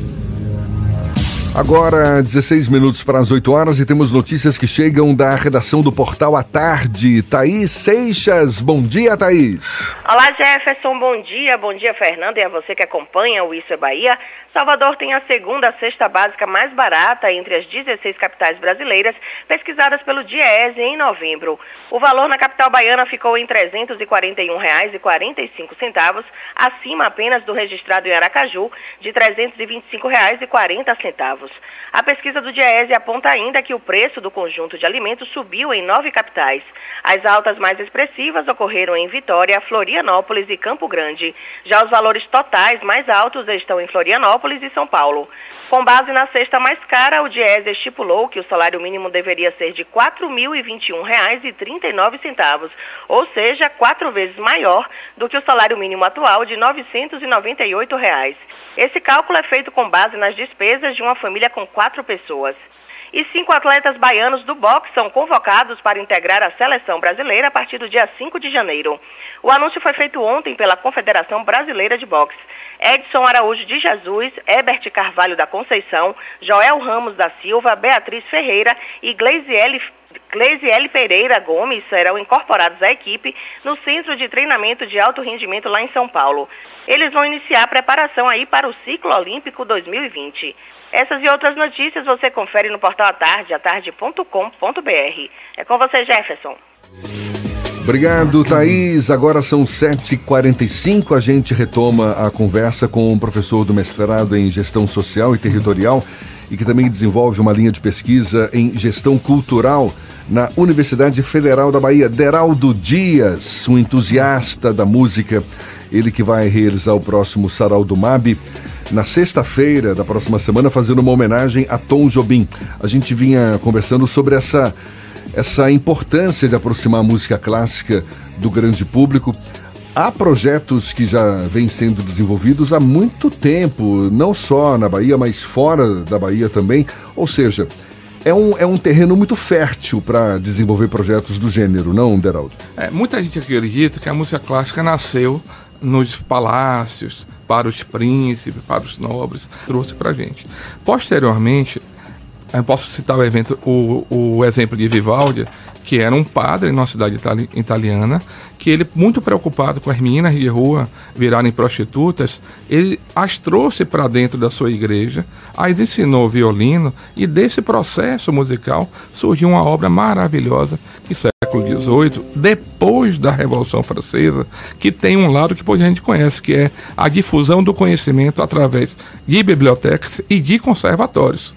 Agora, 16 minutos para as 8 horas e temos notícias que chegam da redação do Portal à Tarde. Thaís Seixas, bom dia, Thaís. Olá, Jefferson, bom dia. Bom dia, Fernando, e a você que acompanha o Isso é Bahia. Salvador tem a segunda cesta básica mais barata entre as 16 capitais brasileiras, pesquisadas pelo Diese em novembro. O valor na capital baiana ficou em R$ 341,45, acima apenas do registrado em Aracaju, de R$ 325,40. A pesquisa do Diese aponta ainda que o preço do conjunto de alimentos subiu em nove capitais. As altas mais expressivas ocorreram em Vitória, Florianópolis e Campo Grande. Já os valores totais mais altos estão em Florianópolis e São Paulo. Com base na cesta mais cara, o Diese estipulou que o salário mínimo deveria ser de R$ 4.021,39, ou seja, quatro vezes maior do que o salário mínimo atual de 998 reais. Esse cálculo é feito com base nas despesas de uma família com quatro pessoas. E cinco atletas baianos do boxe são convocados para integrar a seleção brasileira a partir do dia 5 de janeiro. O anúncio foi feito ontem pela Confederação Brasileira de Boxe. Edson Araújo de Jesus, Ebert Carvalho da Conceição, Joel Ramos da Silva, Beatriz Ferreira e Gleisiele Gleisiele Pereira Gomes serão incorporados à equipe no Centro de Treinamento de Alto Rendimento lá em São Paulo. Eles vão iniciar a preparação aí para o Ciclo Olímpico 2020. Essas e outras notícias você confere no portal Atarde, atarde.com.br. É com você, Jefferson. Obrigado, Thaís. Agora são 7h45. A gente retoma a conversa com um professor do mestrado em Gestão Social e Territorial e que também desenvolve uma linha de pesquisa em Gestão Cultural na Universidade Federal da Bahia, Deraldo Dias, um entusiasta da música. Ele que vai realizar o próximo Sarau do MAB na sexta-feira da próxima semana, fazendo uma homenagem a Tom Jobim. A gente vinha conversando sobre essa, essa importância de aproximar a música clássica do grande público. Há projetos que já vêm sendo desenvolvidos há muito tempo, não só na Bahia, mas fora da Bahia também. Ou seja, é um, é um terreno muito fértil para desenvolver projetos do gênero, não, Deraldo? É, muita gente acredita que a música clássica nasceu nos palácios, para os príncipes, para os nobres, trouxe para gente. Posteriormente, Eu posso citar o evento, o, o exemplo de Vivaldi, que era um padre numa cidade itali italiana, que ele, muito preocupado com as meninas de rua virarem prostitutas, ele as trouxe para dentro da sua igreja, as ensinou violino, e desse processo musical surgiu uma obra maravilhosa que século XVIII, depois da Revolução Francesa, que tem um lado que a gente conhece, que é a difusão do conhecimento através de bibliotecas e de conservatórios.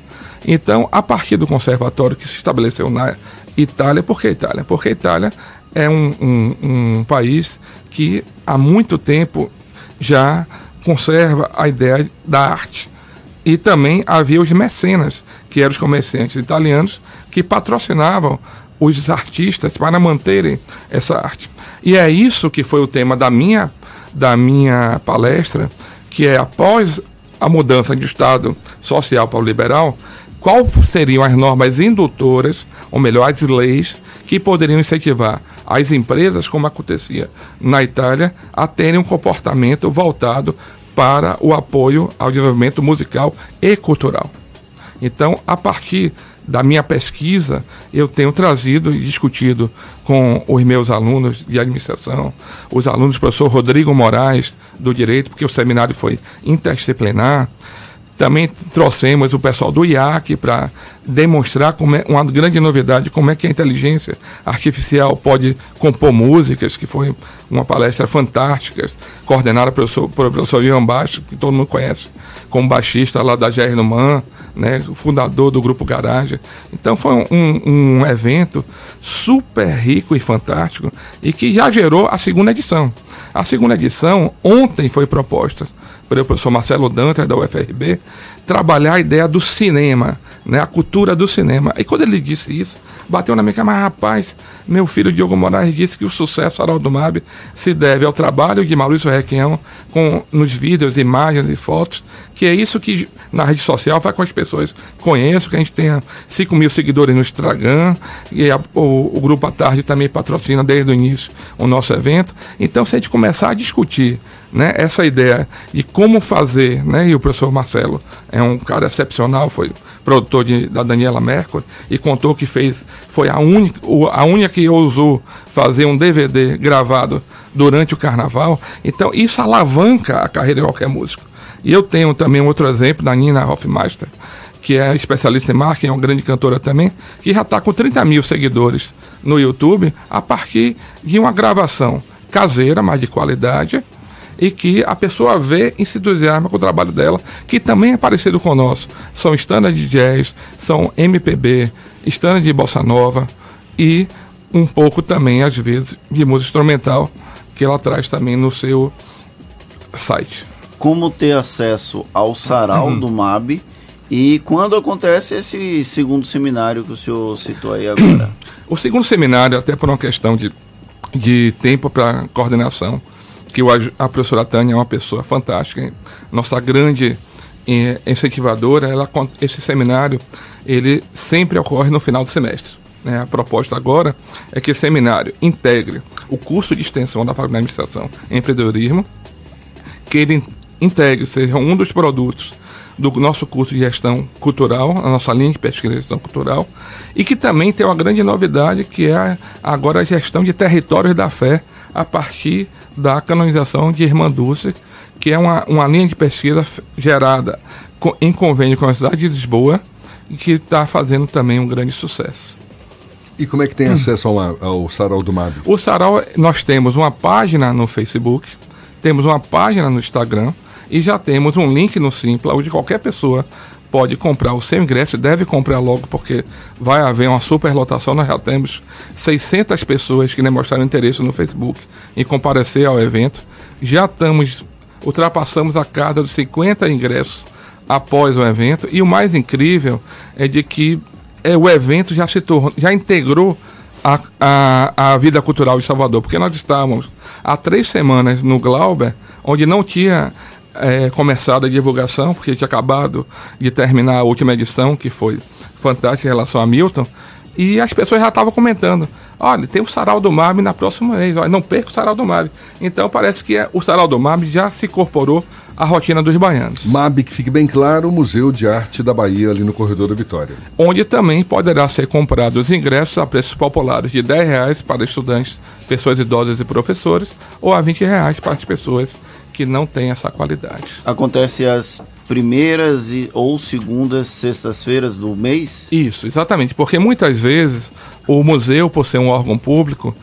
Então, a partir do conservatório que se estabeleceu na Itália, por que Itália? Porque Itália é um, um, um país que há muito tempo já conserva a ideia da arte. E também havia os mecenas, que eram os comerciantes italianos, que patrocinavam os artistas para manterem essa arte. E é isso que foi o tema da minha, da minha palestra, que é após a mudança de Estado social para o liberal, quais seriam as normas indutoras, ou melhor, as leis, que poderiam incentivar as empresas, como acontecia na Itália, a terem um comportamento voltado para o apoio ao desenvolvimento musical e cultural. Então, a partir da minha pesquisa, eu tenho trazido e discutido com os meus alunos de administração, os alunos do professor Rodrigo Moraes, do Direito, porque o seminário foi interdisciplinar, também trouxemos o pessoal do IAC para demonstrar como é uma grande novidade, como é que a inteligência artificial pode compor músicas, que foi uma palestra fantástica, coordenada pelo professor, professor Ian Baixo, que todo mundo conhece como baixista lá da GR Numan, né, fundador do Grupo Garagem. Então foi um, um evento super rico e fantástico e que já gerou a segunda edição. A segunda edição, ontem foi proposta pelo professor Marcelo Dantas, da UFRB, trabalhar a ideia do cinema, né, a cultura do cinema. E quando ele disse isso, bateu na minha cara, mas rapaz, meu filho Diogo Moraes disse que o sucesso Haroldo Mab se deve ao trabalho de Maurício Requião com, nos vídeos, imagens e fotos, que é isso que na rede social faz com as pessoas conheçam, que a gente tenha 5 mil seguidores no Instagram, e a, o, o Grupo à Tarde também patrocina desde o início o nosso evento. Então, se a gente começar a discutir né, essa ideia de como fazer, né, e o professor Marcelo é um cara excepcional, foi produtor de, da Daniela Mercury, e contou que fez, foi a única, a única que ousou fazer um DVD gravado durante o carnaval. Então, isso alavanca a carreira de qualquer músico. E eu tenho também outro exemplo da Nina Hoffmeister, que é especialista em marketing, é uma grande cantora também, que já está com 30 mil seguidores no YouTube a partir de uma gravação caseira, mas de qualidade, e que a pessoa vê e se entusiasma com o trabalho dela, que também é parecido com o nosso. São standards de jazz, são MPB, standards de bossa nova e um pouco também, às vezes, de música instrumental, que ela traz também no seu site. Como ter acesso ao sarau Uhum. do MAB e quando acontece esse segundo seminário que o senhor citou aí agora? O segundo seminário, até por uma questão de, de tempo para coordenação, que aj- a professora Tânia é uma pessoa fantástica, nossa grande eh, incentivadora, ela, esse seminário ele sempre ocorre no final do semestre. né? A proposta agora é que esse seminário integre o curso de extensão da Faculdade de Administração e Empreendedorismo, que ele in- integre, seja um dos produtos do nosso curso de gestão cultural, a nossa linha de pesquisa de gestão cultural, e que também tem uma grande novidade que é agora a gestão de territórios da fé a partir da canonização de Irmã Dulce, que é uma, uma linha de pesquisa gerada co- em convênio com a cidade de Lisboa e que está fazendo também um grande sucesso. E como é que tem acesso ao, ao Sarau do MAB? O Sarau, nós temos uma página no Facebook, temos uma página no Instagram e já temos um link no Simpla, onde qualquer pessoa pode comprar o seu ingresso, deve comprar logo, porque vai haver uma superlotação. Nós já temos 600 pessoas que demonstraram interesse no Facebook em comparecer ao evento. Já estamos, ultrapassamos a casa dos 50 ingressos após o evento. E o mais incrível é de que é, o evento já se tornou, já integrou a, a, a vida cultural de Salvador, porque nós estávamos há três semanas no Glauber, onde não tinha é, começado a divulgação, porque tinha acabado de terminar a última edição, que foi fantástica em relação a Milton, e as pessoas já estavam comentando. Olha, tem o Sarau do Mab na próxima vez. Olha, não perca o Sarau do Mab. Então parece que é- o Sarau do Mab já se incorporou a rotina dos baianos. MAB, que fique bem claro, o Museu de Arte da Bahia, ali no Corredor da Vitória. Onde também poderá ser comprado os ingressos a preços populares de 10 reais para estudantes, pessoas idosas e professores, ou a 20 reais para as pessoas que não têm essa qualidade. Acontece as primeiras e, ou segundas sextas-feiras do mês? Isso, exatamente, porque muitas vezes o museu, por ser um órgão público,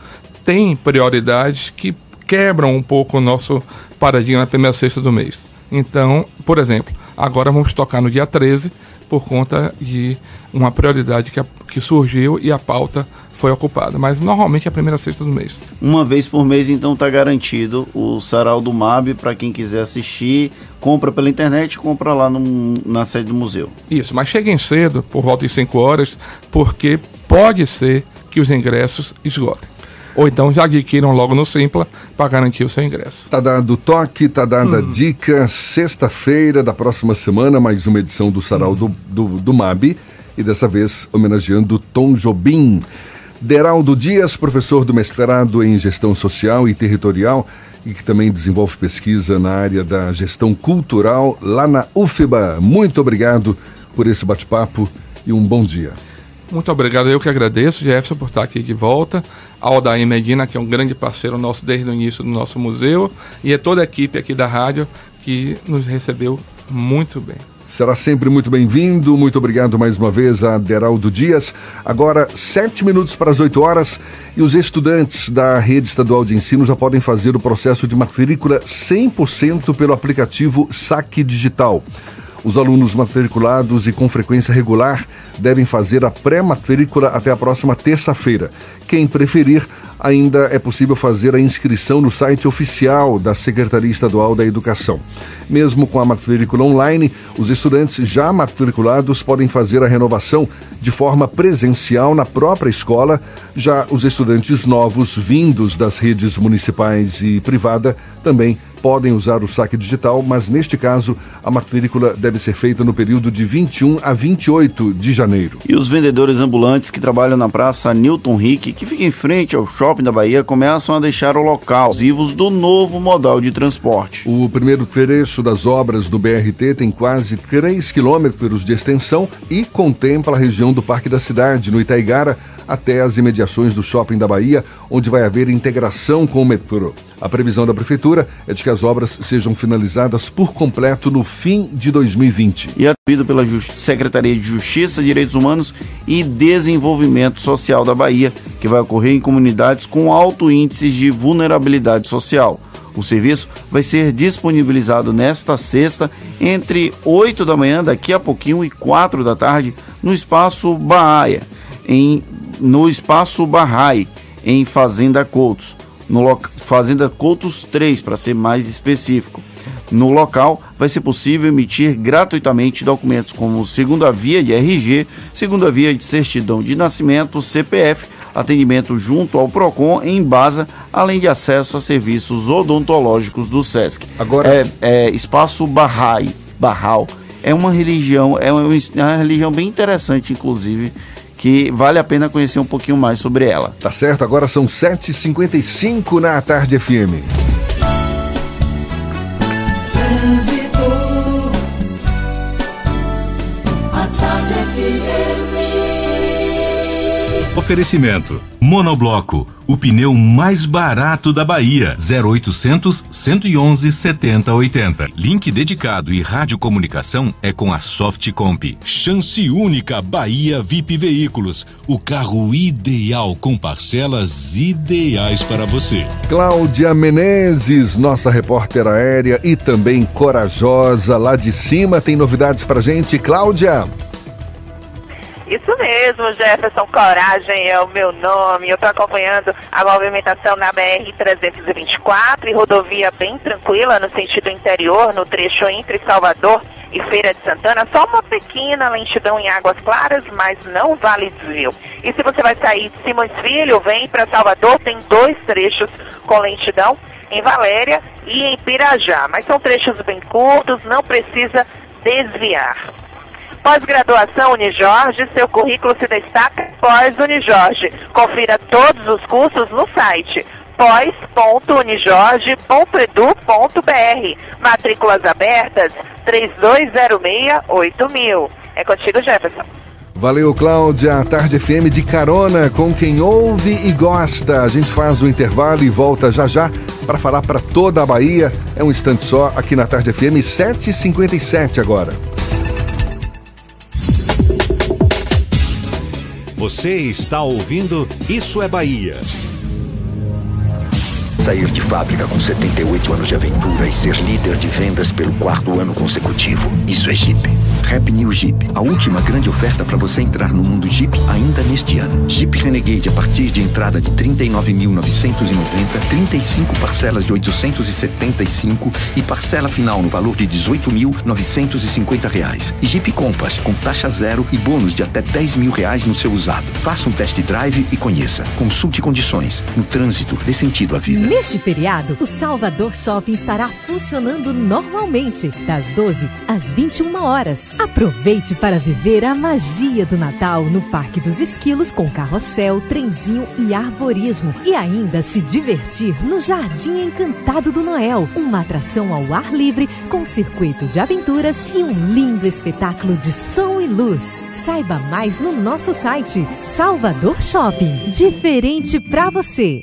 tem prioridades que quebram um pouco o nosso paradigma na primeira sexta do mês. Então, por exemplo, agora vamos tocar no dia 13 por conta de uma prioridade que, a, que surgiu e a pauta foi ocupada. Mas normalmente é a primeira sexta do mês. Uma vez por mês, então, está garantido o Sarau do MAB para quem quiser assistir. Compra pela internet, compra lá no, na sede do museu. Isso, mas cheguem cedo, por volta de 5 horas, porque pode ser que os ingressos esgotem ou então já adquiram logo no Simpla para garantir o seu ingresso. Tá dado toque, tá dada hum. dica. Sexta-feira da próxima semana, mais uma edição do Sarau hum. do, do, do MAB e dessa vez homenageando Tom Jobim. Deraldo Dias, professor do mestrado em Gestão Social e Territorial e que também desenvolve pesquisa na área da gestão cultural lá na UFBA. Muito obrigado por esse bate-papo e um bom dia. Muito obrigado, eu que agradeço, Jefferson, por estar aqui de volta. Ao Daí Medina, que é um grande parceiro nosso desde o início do nosso museu, e é toda a equipe aqui da rádio que nos recebeu muito bem. Será sempre muito bem-vindo. Muito obrigado mais uma vez a Deraldo Dias. Agora, sete minutos para as oito horas e os estudantes da rede estadual de ensino já podem fazer o processo de matrícula 100% pelo aplicativo Saque Digital. Os alunos matriculados e com frequência regular devem fazer a pré-matrícula até a próxima terça-feira. Quem preferir, ainda é possível fazer a inscrição no site oficial da Secretaria Estadual da Educação. Mesmo com a matrícula online, os estudantes já matriculados podem fazer a renovação de forma presencial na própria escola. Já os estudantes novos vindos das redes municipais e privada também podem usar o saque digital, mas neste caso a matrícula deve ser feita no período de 21 a 28 de janeiro. E os vendedores ambulantes que trabalham na Praça Newton Rick, que fica em frente ao shopping da Bahia, começam a deixar o local vivos do novo modal de transporte. O primeiro trecho das obras do BRT tem quase 3 quilômetros de extensão e contempla a região do Parque da Cidade, no Itaigara, até as imediações do Shopping da Bahia, onde vai haver integração com o metrô. A previsão da Prefeitura é de que as obras sejam finalizadas por completo no fim de 2020. E atribuído pela Secretaria de Justiça, Direitos Humanos e Desenvolvimento Social da Bahia, que vai ocorrer em comunidades com alto índice de vulnerabilidade social. O serviço vai ser disponibilizado nesta sexta, entre 8 da manhã, daqui a pouquinho, e 4 da tarde, no espaço Baia, em no Espaço Barrai, em Fazenda Coutos. No Fazenda Coutos 3, para ser mais específico. No local, vai ser possível emitir gratuitamente documentos como segunda via de RG, segunda via de certidão de nascimento, CPF, atendimento junto ao PROCON em Baza, além de acesso a serviços odontológicos do SESC. Agora é, é Espaço Barrai, Barral. É uma religião, é uma, é uma religião bem interessante, inclusive, que vale a pena conhecer um pouquinho mais sobre ela. Tá certo, agora são 7h55 na Tarde FM. Oferecimento: Monobloco, o pneu mais barato da Bahia. 0800 111 7080. Link dedicado e radiocomunicação é com a Softcomp. Chance única Bahia VIP Veículos, o carro ideal com parcelas ideais para você. Cláudia Menezes, nossa repórter aérea e também corajosa lá de cima, tem novidades pra gente. Cláudia. Isso mesmo, Jefferson Coragem é o meu nome. Eu estou acompanhando a movimentação na BR-324 e rodovia bem tranquila no sentido interior, no trecho entre Salvador e Feira de Santana. Só uma pequena lentidão em Águas Claras, mas não vale desvio. E se você vai sair de Simões Filho, vem para Salvador, tem dois trechos com lentidão em Valéria e em Pirajá. Mas são trechos bem curtos, não precisa desviar. Pós-graduação Unijorge, seu currículo se destaca pós Unijorge. Confira todos os cursos no site pós.unijorge.edu.br. Matrículas abertas 3206-8000. É contigo, Jefferson. Valeu, Cláudia. Tarde FM de carona com quem ouve e gosta. A gente faz o intervalo e volta já já para falar para toda a Bahia. É um instante só aqui na Tarde FM, 7h57 agora. Você está ouvindo Isso é Bahia. Sair de fábrica com 78 anos de aventura e ser líder de vendas pelo quarto ano consecutivo. Isso é Jeep. Rap New Jeep. A última grande oferta para você entrar no mundo Jeep ainda neste ano. Jeep Renegade a partir de entrada de 39.990, 35 parcelas de 875 e parcela final no valor de 18.950 reais. E Jeep Compass com taxa zero e bônus de até 10 mil reais no seu usado. Faça um test drive e conheça. Consulte condições. No trânsito, dê sentido à vida. Neste feriado, o Salvador Shopping estará funcionando normalmente, das 12 às 21 horas. Aproveite para viver a magia do Natal no Parque dos Esquilos com carrossel, trenzinho e arborismo. E ainda se divertir no Jardim Encantado do Noel, uma atração ao ar livre com circuito de aventuras e um lindo espetáculo de som e luz. Saiba mais no nosso site Salvador Shopping. Diferente pra você.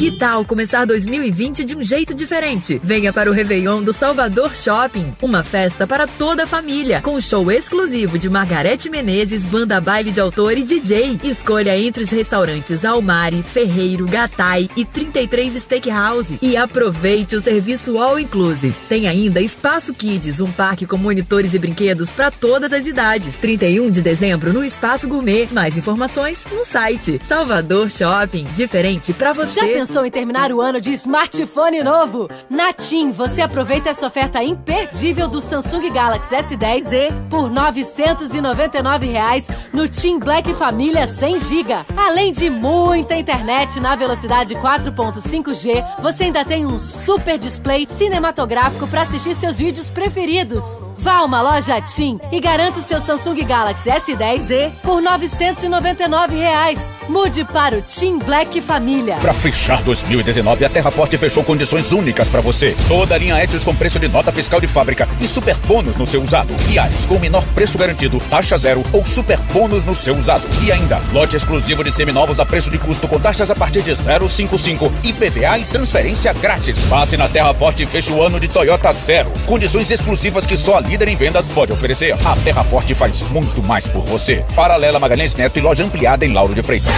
Que tal começar 2020 de um jeito diferente? Venha para o Réveillon do Salvador Shopping, uma festa para toda a família, com show exclusivo de Margarete Menezes, banda baile de autor e DJ. Escolha entre os restaurantes Almari, Ferreiro, Gatai e 33 Steakhouse e aproveite o serviço All Inclusive. Tem ainda Espaço Kids, um parque com monitores e brinquedos para todas as idades. 31 de dezembro no Espaço Gourmet. Mais informações no site Salvador Shopping. Diferente para você. Já pensou em terminar o ano de smartphone novo? Na TIM, você aproveita essa oferta imperdível do Samsung Galaxy S10e por 999 reais no TIM Black Família 100 GB. Além de muita internet na velocidade 4.5G, você ainda tem um super display cinematográfico para assistir seus vídeos preferidos. Vá a uma loja TIM e garanta o seu Samsung Galaxy S10e por 999 reais. Mude para o TIM Black Família. Para fechar 2019, a Terra Forte fechou condições únicas para você. Toda a linha Etios com preço de nota fiscal de fábrica e super bônus no seu usado. E Ares com menor preço garantido, taxa zero ou super bônus no seu usado. E ainda, lote exclusivo de seminovos a preço de custo com taxas a partir de 0,55, IPVA e transferência grátis. Passe na Terra Forte e feche o ano de Toyota Zero. Condições exclusivas que só a líder em vendas pode oferecer. A Terra Forte faz muito mais por você. Paralela Magalhães Neto e loja ampliada em Lauro de Freitas.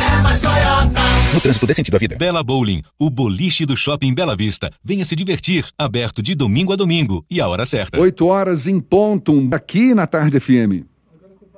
No trânsito dê sentido à vida. Bela Bowling, o boliche do Shopping Bela Vista. Venha se divertir, aberto de domingo a domingo e a hora certa. 8 horas em ponto, aqui na Tarde FM.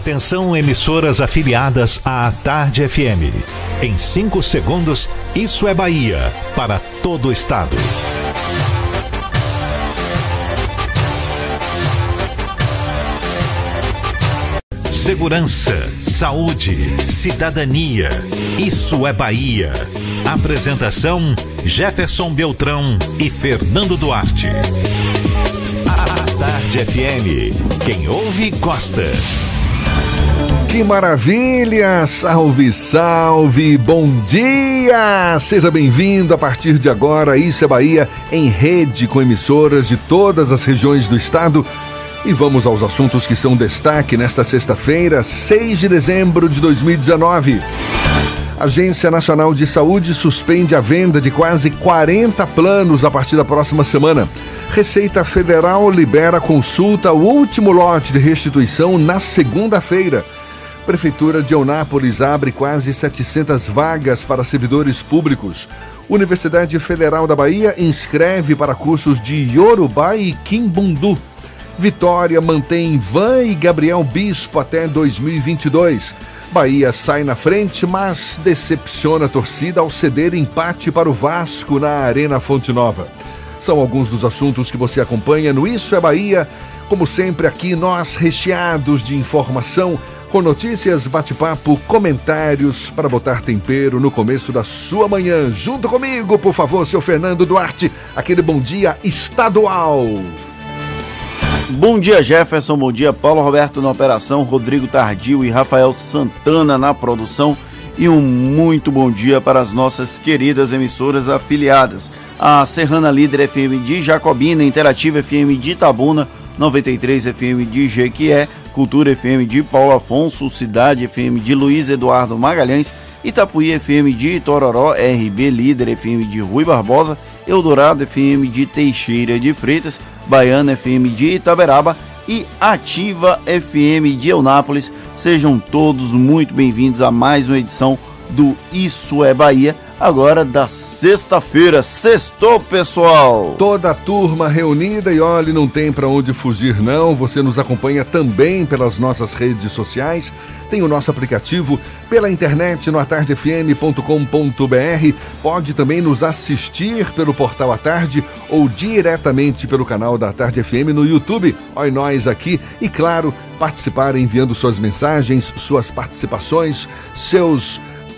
Atenção, emissoras afiliadas à Tarde FM. Em 5 segundos, isso é Bahia para todo o estado. Segurança, saúde, cidadania. Isso é Bahia. Apresentação: Jefferson Beltrão e Fernando Duarte. A Tarde FM. Quem ouve, gosta. Que maravilha! Salve, salve! Bom dia! Seja bem-vindo a partir de agora. Isso é Bahia em rede com emissoras de todas as regiões do estado. E vamos aos assuntos que são destaque nesta sexta-feira, 6 de dezembro de 2019. Agência Nacional de Saúde suspende a venda de quase 40 planos a partir da próxima semana. Receita Federal libera consulta o último lote de restituição na segunda-feira. Prefeitura de Eunápolis abre quase 700 vagas para servidores públicos. Universidade Federal da Bahia inscreve para cursos de Yorubá e Kimbundu. Vitória mantém Van e Gabriel Bispo até 2022. Bahia sai na frente, mas decepciona a torcida ao ceder empate para o Vasco na Arena Fonte Nova. São alguns dos assuntos que você acompanha no Isso é Bahia. Como sempre, aqui nós recheados de informação, com notícias, bate-papo, comentários para botar tempero no começo da sua manhã. Junto comigo, por favor, seu Fernando Duarte, aquele bom dia estadual. Bom dia, Jefferson. Bom dia, Paulo Roberto na operação, Rodrigo Tardio e Rafael Santana na produção. E um muito bom dia para as nossas queridas emissoras afiliadas. A Serrana Líder FM de Jacobina, Interativa FM de Itabuna, 93 FM de Jequié, Cultura FM de Paulo Afonso, Cidade FM de Luiz Eduardo Magalhães, Itapuí FM de Itororó, RB Líder FM de Rui Barbosa, Eldorado FM de Teixeira de Freitas, Baiana FM de Itaberaba e Ativa FM de Eunápolis. Sejam todos muito bem-vindos a mais uma edição do Isso é Bahia, agora da sexta-feira. Sextou, pessoal! Toda a turma reunida e olhe, não tem para onde fugir não. Você nos acompanha também pelas nossas redes sociais. Tem o nosso aplicativo pela internet no atardefm.com.br. Pode também nos assistir pelo portal A Tarde ou diretamente pelo canal da Tarde FM no YouTube. Olha nós aqui e claro, participar enviando suas mensagens, suas participações, seus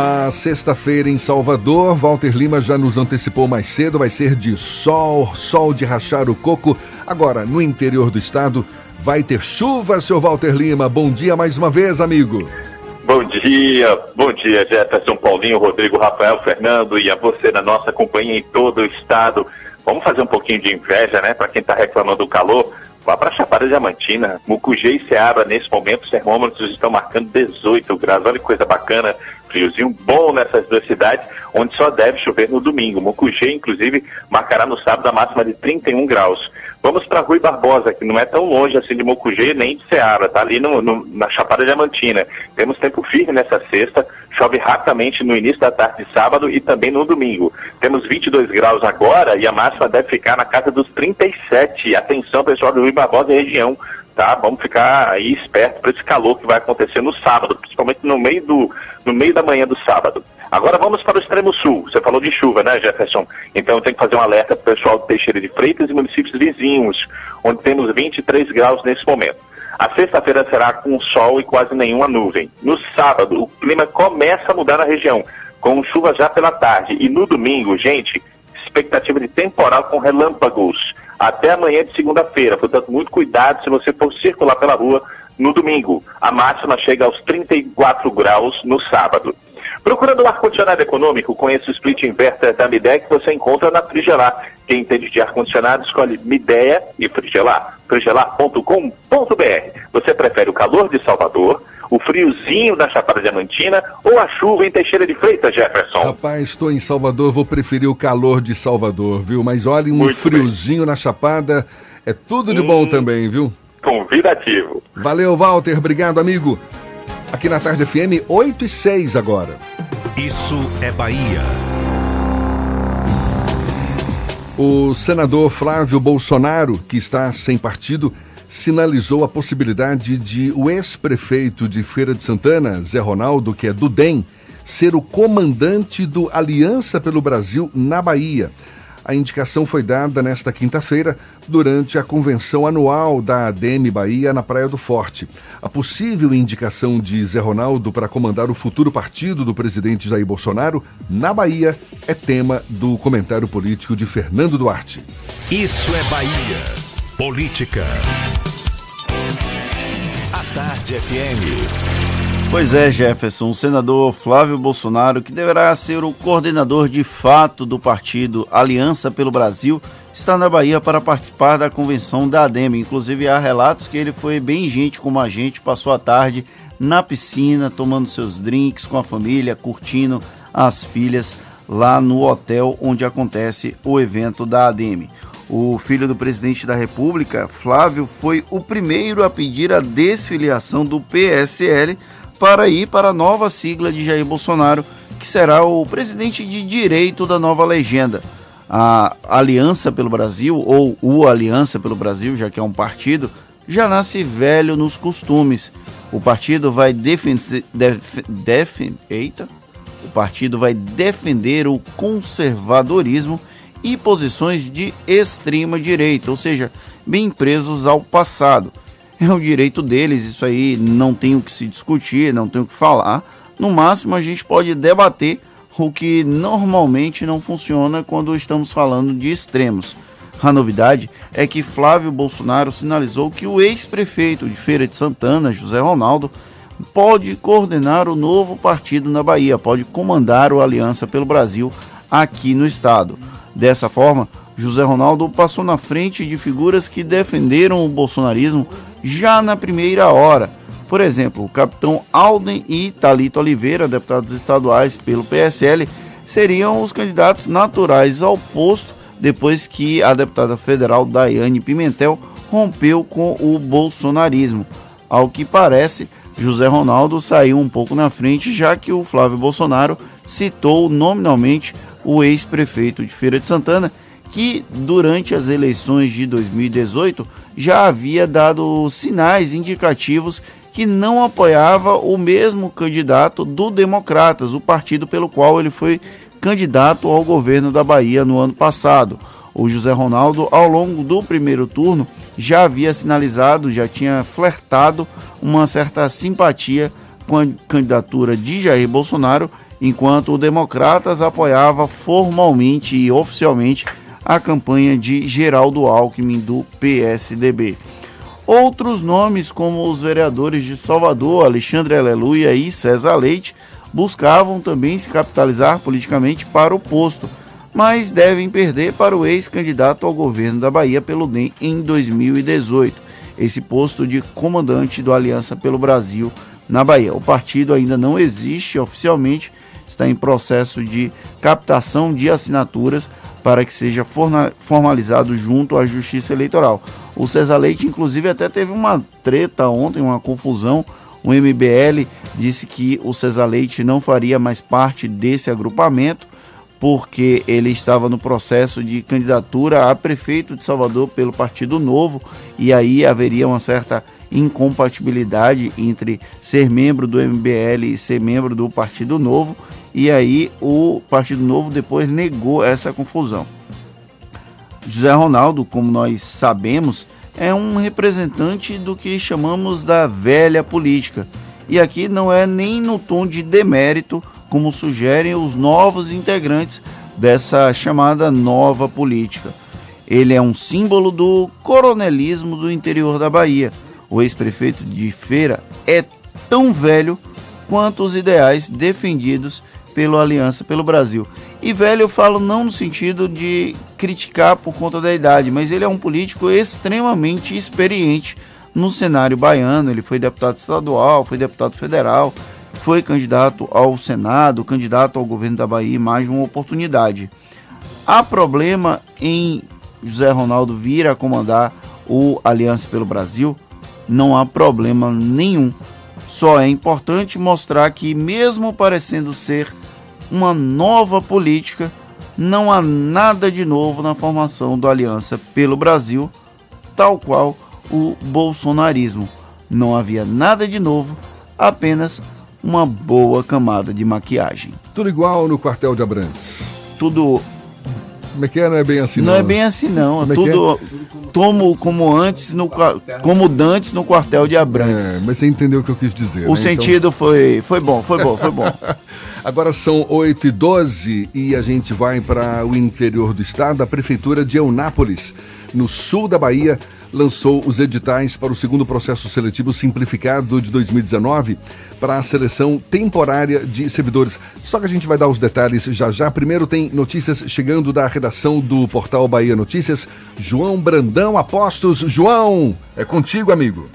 A sexta-feira em Salvador, Walter Lima já nos antecipou mais cedo, vai ser de sol, sol de rachar o coco. Agora, no interior do estado, vai ter chuva, seu Walter Lima. Bom dia mais uma vez, amigo. Bom dia, bom dia Jefferson, Paulinho, Rodrigo, Rafael, Fernando e a você na nossa companhia em todo o estado. Vamos fazer um pouquinho de inveja, né, para quem está reclamando do calor. Vá para Chapada Diamantina, Mucugê e Ceará, nesse momento os termômetros estão marcando 18 graus. Olha que coisa bacana, friozinho bom nessas duas cidades, onde só deve chover no domingo. Mucugê, inclusive, marcará no sábado a máxima de 31 graus. Vamos para Rui Barbosa, que não é tão longe assim de Mucugê nem de Ceará, tá ali no, no, na Chapada Diamantina. Temos tempo firme nessa sexta, chove rapidamente no início da tarde de sábado e também no domingo. Temos 22 graus agora e a máxima deve ficar na casa dos 37. Atenção, pessoal do Rui Barbosa e região. Tá, vamos ficar aí esperto para esse calor que vai acontecer no sábado, principalmente no meio, do, no meio da manhã do sábado. Agora vamos para o extremo sul. Você falou de chuva, né, Jefferson? Então eu tenho que fazer um alerta para o pessoal de Teixeira de Freitas e municípios vizinhos, onde temos 23 graus nesse momento. A sexta-feira será com sol e quase nenhuma nuvem. No sábado, o clima começa a mudar na região, com chuva já pela tarde. E no domingo, gente, expectativa de temporal com relâmpagos até amanhã de segunda-feira. Portanto, muito cuidado se você for circular pela rua no domingo. A máxima chega aos 34 graus no sábado. Procurando um ar-condicionado econômico, conheça o split inverter da Midea que você encontra na Frigelar. Quem entende de ar-condicionado escolhe Midea e Frigelar. frigelar.com.br. Você prefere o calor de Salvador, o friozinho da Chapada Diamantina ou a chuva em Teixeira de Freitas, Jefferson? Rapaz, estou em Salvador, vou preferir o calor de Salvador, viu? Mas olha, um Muito friozinho na Chapada é tudo de bom também, viu? Convidativo. Valeu, Walter. Obrigado, amigo. Aqui na Tarde FM, 8 e 6 agora. Isso é Bahia. O senador Flávio Bolsonaro, que está sem partido, sinalizou a possibilidade de o ex-prefeito de Feira de Santana, Zé Ronaldo, que é do DEM, ser o comandante do Aliança pelo Brasil na Bahia. A indicação foi dada nesta quinta-feira durante a convenção anual da ADM Bahia na Praia do Forte. A possível indicação de Zé Ronaldo para comandar o futuro partido do presidente Jair Bolsonaro na Bahia é tema do comentário político de Fernando Duarte. Isso é Bahia. Política. A Tarde FM. Pois é, Jefferson, o senador Flávio Bolsonaro, que deverá ser o coordenador de fato do partido Aliança pelo Brasil, está na Bahia para participar da convenção da ADEME. Inclusive, há relatos que ele foi bem gente como a gente, passou a tarde na piscina, tomando seus drinks com a família, curtindo as filhas lá no hotel onde acontece o evento da ADEME. O filho do presidente da República, Flávio, foi o primeiro a pedir a desfiliação do PSL para ir para a nova sigla de Jair Bolsonaro, que será o presidente de direito da nova legenda. A Aliança pelo Brasil, ou o Aliança pelo Brasil, já que é um partido, já nasce velho nos costumes. O partido vai defender. Def, def, eita! O partido vai defender o conservadorismo e posições de extrema direita, ou seja, bem presos ao passado. É o direito deles, isso aí não tem o que se discutir, não tem o que falar. No máximo, a gente pode debater o que normalmente não funciona quando estamos falando de extremos. A novidade é que Flávio Bolsonaro sinalizou que o ex-prefeito de Feira de Santana, José Ronaldo, pode coordenar o novo partido na Bahia, pode comandar o Aliança pelo Brasil aqui no estado. Dessa forma, José Ronaldo passou na frente de figuras que defenderam o bolsonarismo já na primeira hora. Por exemplo, o capitão Alden e Talito Oliveira, deputados estaduais pelo PSL, seriam os candidatos naturais ao posto depois que a deputada federal Daiane Pimentel rompeu com o bolsonarismo. Ao que parece, José Ronaldo saiu um pouco na frente, já que o Flávio Bolsonaro citou nominalmente o ex-prefeito de Feira de Santana, que durante as eleições de 2018 já havia dado sinais indicativos que não apoiava o mesmo candidato do Democratas, o partido pelo qual ele foi candidato ao governo da Bahia no ano passado. O José Ronaldo, ao longo do primeiro turno, já havia sinalizado, já tinha flertado uma certa simpatia com a candidatura de Jair Bolsonaro enquanto o Democratas apoiava formalmente e oficialmente a campanha de Geraldo Alckmin do PSDB. Outros nomes, como os vereadores de Salvador, Alexandre Aleluia e César Leite, buscavam também se capitalizar politicamente para o posto, mas devem perder para o ex-candidato ao governo da Bahia pelo DEM em 2018, esse posto de comandante do Aliança pelo Brasil na Bahia. O partido ainda não existe oficialmente, está em processo de captação de assinaturas para que seja formalizado junto à Justiça Eleitoral. O César Leite, inclusive, até teve uma treta ontem, uma confusão. O MBL disse que o César Leite não faria mais parte desse agrupamento porque ele estava no processo de candidatura a prefeito de Salvador pelo Partido Novo e aí haveria uma certa incompatibilidade entre ser membro do MBL e ser membro do Partido Novo, e aí o Partido Novo depois negou essa confusão. José Ronaldo, como nós sabemos, é um representante do que chamamos da velha política. E aqui não é nem no tom de demérito, como sugerem os novos integrantes dessa chamada nova política. Ele é um símbolo do coronelismo do interior da Bahia o ex-prefeito de Feira, é tão velho quanto os ideais defendidos pela Aliança pelo Brasil. E velho eu falo não no sentido de criticar por conta da idade, mas ele é um político extremamente experiente no cenário baiano. Ele foi deputado estadual, foi deputado federal, foi candidato ao Senado, candidato ao governo da Bahia, mais uma oportunidade. Há problema em José Ronaldo vir a comandar o Aliança pelo Brasil? Não há problema nenhum. Só é importante mostrar que, mesmo parecendo ser uma nova política, não há nada de novo na formação do Aliança pelo Brasil, tal qual o bolsonarismo. Não havia nada de novo, apenas uma boa camada de maquiagem. Tudo igual no quartel de Abrantes. Tudo como é que é? Não é bem assim, não? Não é bem assim, não. É tudo é? como, como antes, no, como dantes no quartel de Abrantes. É, mas você entendeu o que eu quis dizer. O né? sentido então... foi, foi bom, foi bom, foi bom. Agora são 8 e 12 e a gente vai para o interior do estado. A prefeitura de Eunápolis, no sul da Bahia, lançou os editais para o segundo processo seletivo simplificado de 2019 para a seleção temporária de servidores. Só que a gente vai dar os detalhes já já. Primeiro tem notícias chegando da redação do portal Bahia Notícias. João Brandão Apostos. João, é contigo, amigo.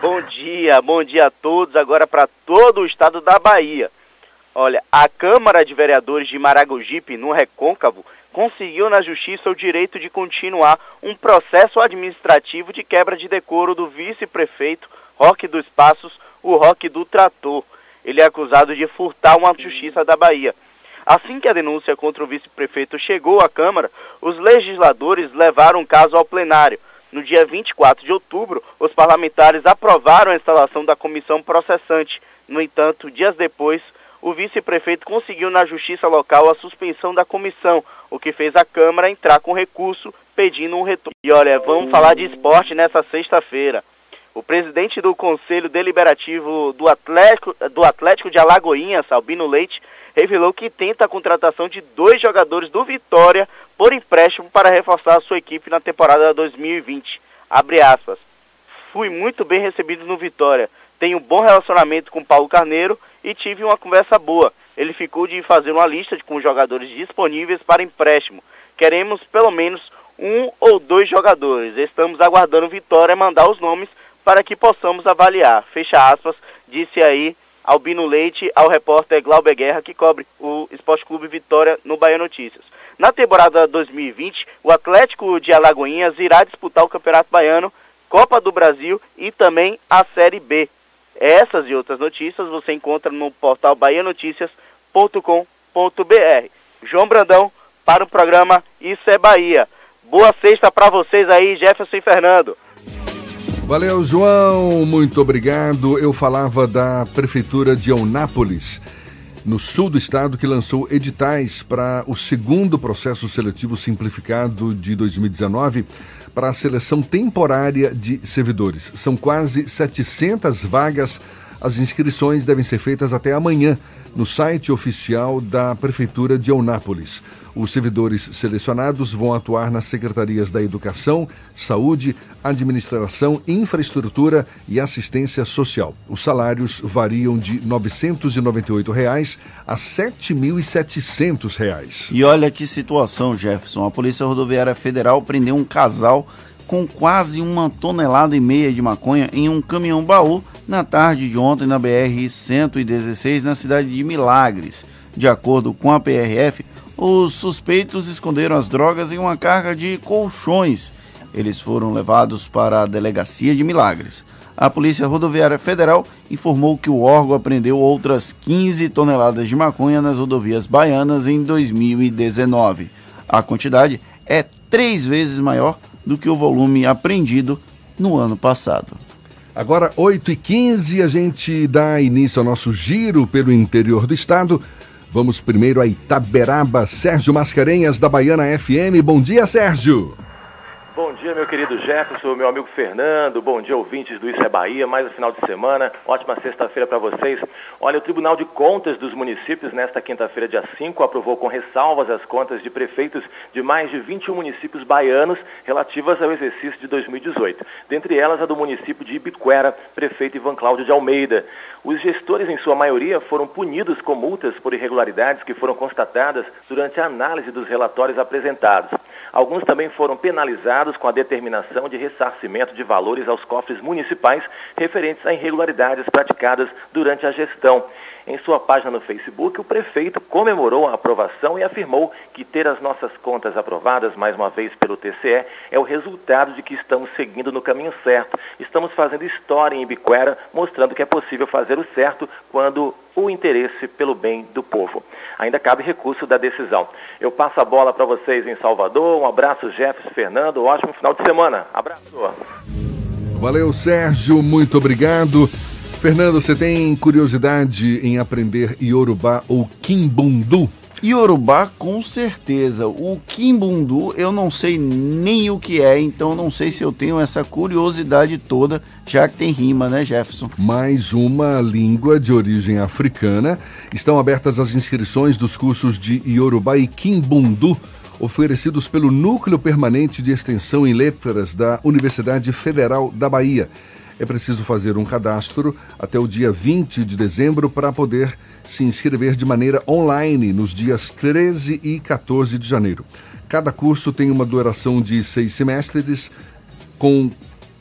Bom dia, bom dia a todos. Agora para todo o estado da Bahia. Olha, a Câmara de Vereadores de Maragogipe, no Recôncavo, conseguiu na justiça o direito de continuar um processo administrativo de quebra de decoro do vice-prefeito Roque dos Passos, o Roque do Trator. Ele é acusado de furtar uma justiça da Bahia. Assim que a denúncia contra o vice-prefeito chegou à Câmara, os legisladores levaram o caso ao plenário. No dia 24 de outubro, os parlamentares aprovaram a instalação da comissão processante. No entanto, dias depois, o vice-prefeito conseguiu na justiça local a suspensão da comissão, o que fez a Câmara entrar com recurso pedindo um retorno. E olha, vamos falar de esporte nessa sexta-feira. O presidente do Conselho Deliberativo do Atlético, do Atlético de Alagoinhas, Albino Leite, revelou que tenta a contratação de dois jogadores do Vitória por empréstimo para reforçar a sua equipe na temporada 2020. Abre aspas. Fui muito bem recebido no Vitória. Tenho um bom relacionamento com Paulo Carneiro e tive uma conversa boa. Ele ficou de fazer uma lista de, com jogadores disponíveis para empréstimo. Queremos pelo menos um ou dois jogadores. Estamos aguardando Vitória mandar os nomes para que possamos avaliar. Fecha aspas, disse aí Albino Leite ao repórter Glauber Guerra, que cobre o Esporte Clube Vitória no Bahia Notícias. Na temporada 2020, o Atlético de Alagoinhas irá disputar o Campeonato Baiano, Copa do Brasil e também a Série B. Essas e outras notícias você encontra no portal bahianoticias.com.br. João Brandão para o programa Isso é Bahia. Boa sexta para vocês aí, Jefferson e Fernando. Valeu, João, muito obrigado. Eu falava da Prefeitura de Eunápolis, no sul do estado, que lançou editais para o segundo processo seletivo simplificado de 2019 para a seleção temporária de servidores. São quase 700 vagas. As inscrições devem ser feitas até amanhã no site oficial da Prefeitura de Eunápolis. Os servidores selecionados vão atuar nas secretarias da Educação, Saúde, Administração, Infraestrutura e Assistência Social. Os salários variam de 998 reais a 7.700 reais. E olha que situação, Jefferson. A Polícia Rodoviária Federal prendeu um casal com quase uma tonelada e meia de maconha em um caminhão baú na tarde de ontem na BR-116, na cidade de Milagres. De acordo com a PRF, os suspeitos esconderam as drogas em uma carga de colchões. Eles foram levados para a delegacia de Milagres. A Polícia Rodoviária Federal informou que o órgão apreendeu outras 15 toneladas de maconha nas rodovias baianas em 2019. A quantidade é três vezes maior do que o volume apreendido no ano passado. Agora, 8h15, a gente dá início ao nosso giro pelo interior do estado Vamos primeiro a Itaberaba. Sérgio Mascarenhas, da Baiana FM. Bom dia, Sérgio. Dia, meu querido Jefferson, meu amigo Fernando. Bom dia, ouvintes do Isso é Bahia. Mais um final de semana. Ótima sexta-feira para vocês. Olha, o Tribunal de Contas dos Municípios, nesta quinta-feira, dia 5, aprovou com ressalvas as contas de prefeitos de mais de 21 municípios baianos relativas ao exercício de 2018. Dentre elas, a do município de Ibiquera, prefeito Ivan Cláudio de Almeida. Os gestores, em sua maioria, foram punidos com multas por irregularidades que foram constatadas durante a análise dos relatórios apresentados. Alguns também foram penalizados com a determinação de ressarcimento de valores aos cofres municipais referentes a irregularidades praticadas durante a gestão. Em sua página no Facebook, o prefeito comemorou a aprovação e afirmou que ter as nossas contas aprovadas mais uma vez pelo TCE é o resultado de que estamos seguindo no caminho certo. Estamos fazendo história em Ibiquera, mostrando que é possível fazer o certo quando o interesse pelo bem do povo. Ainda cabe recurso da decisão. Eu passo a bola para vocês em Salvador. Um abraço, Jefferson Fernando. Ótimo final de semana. Abraço. Valeu, Sérgio. Muito obrigado. Fernando, você tem curiosidade em aprender Yorubá ou Kimbundu? Yorubá, com certeza. O Kimbundu eu não sei nem o que é, então não sei se eu tenho essa curiosidade toda, já que tem rima, né, Jefferson? Mais uma língua de origem africana. Estão abertas as inscrições dos cursos de Yorubá e Kimbundu oferecidos pelo Núcleo Permanente de Extensão em Letras da Universidade Federal da Bahia é preciso fazer um cadastro até o dia 20 de dezembro para poder se inscrever de maneira online nos dias 13 e 14 de janeiro. Cada curso tem uma duração de seis semestres, com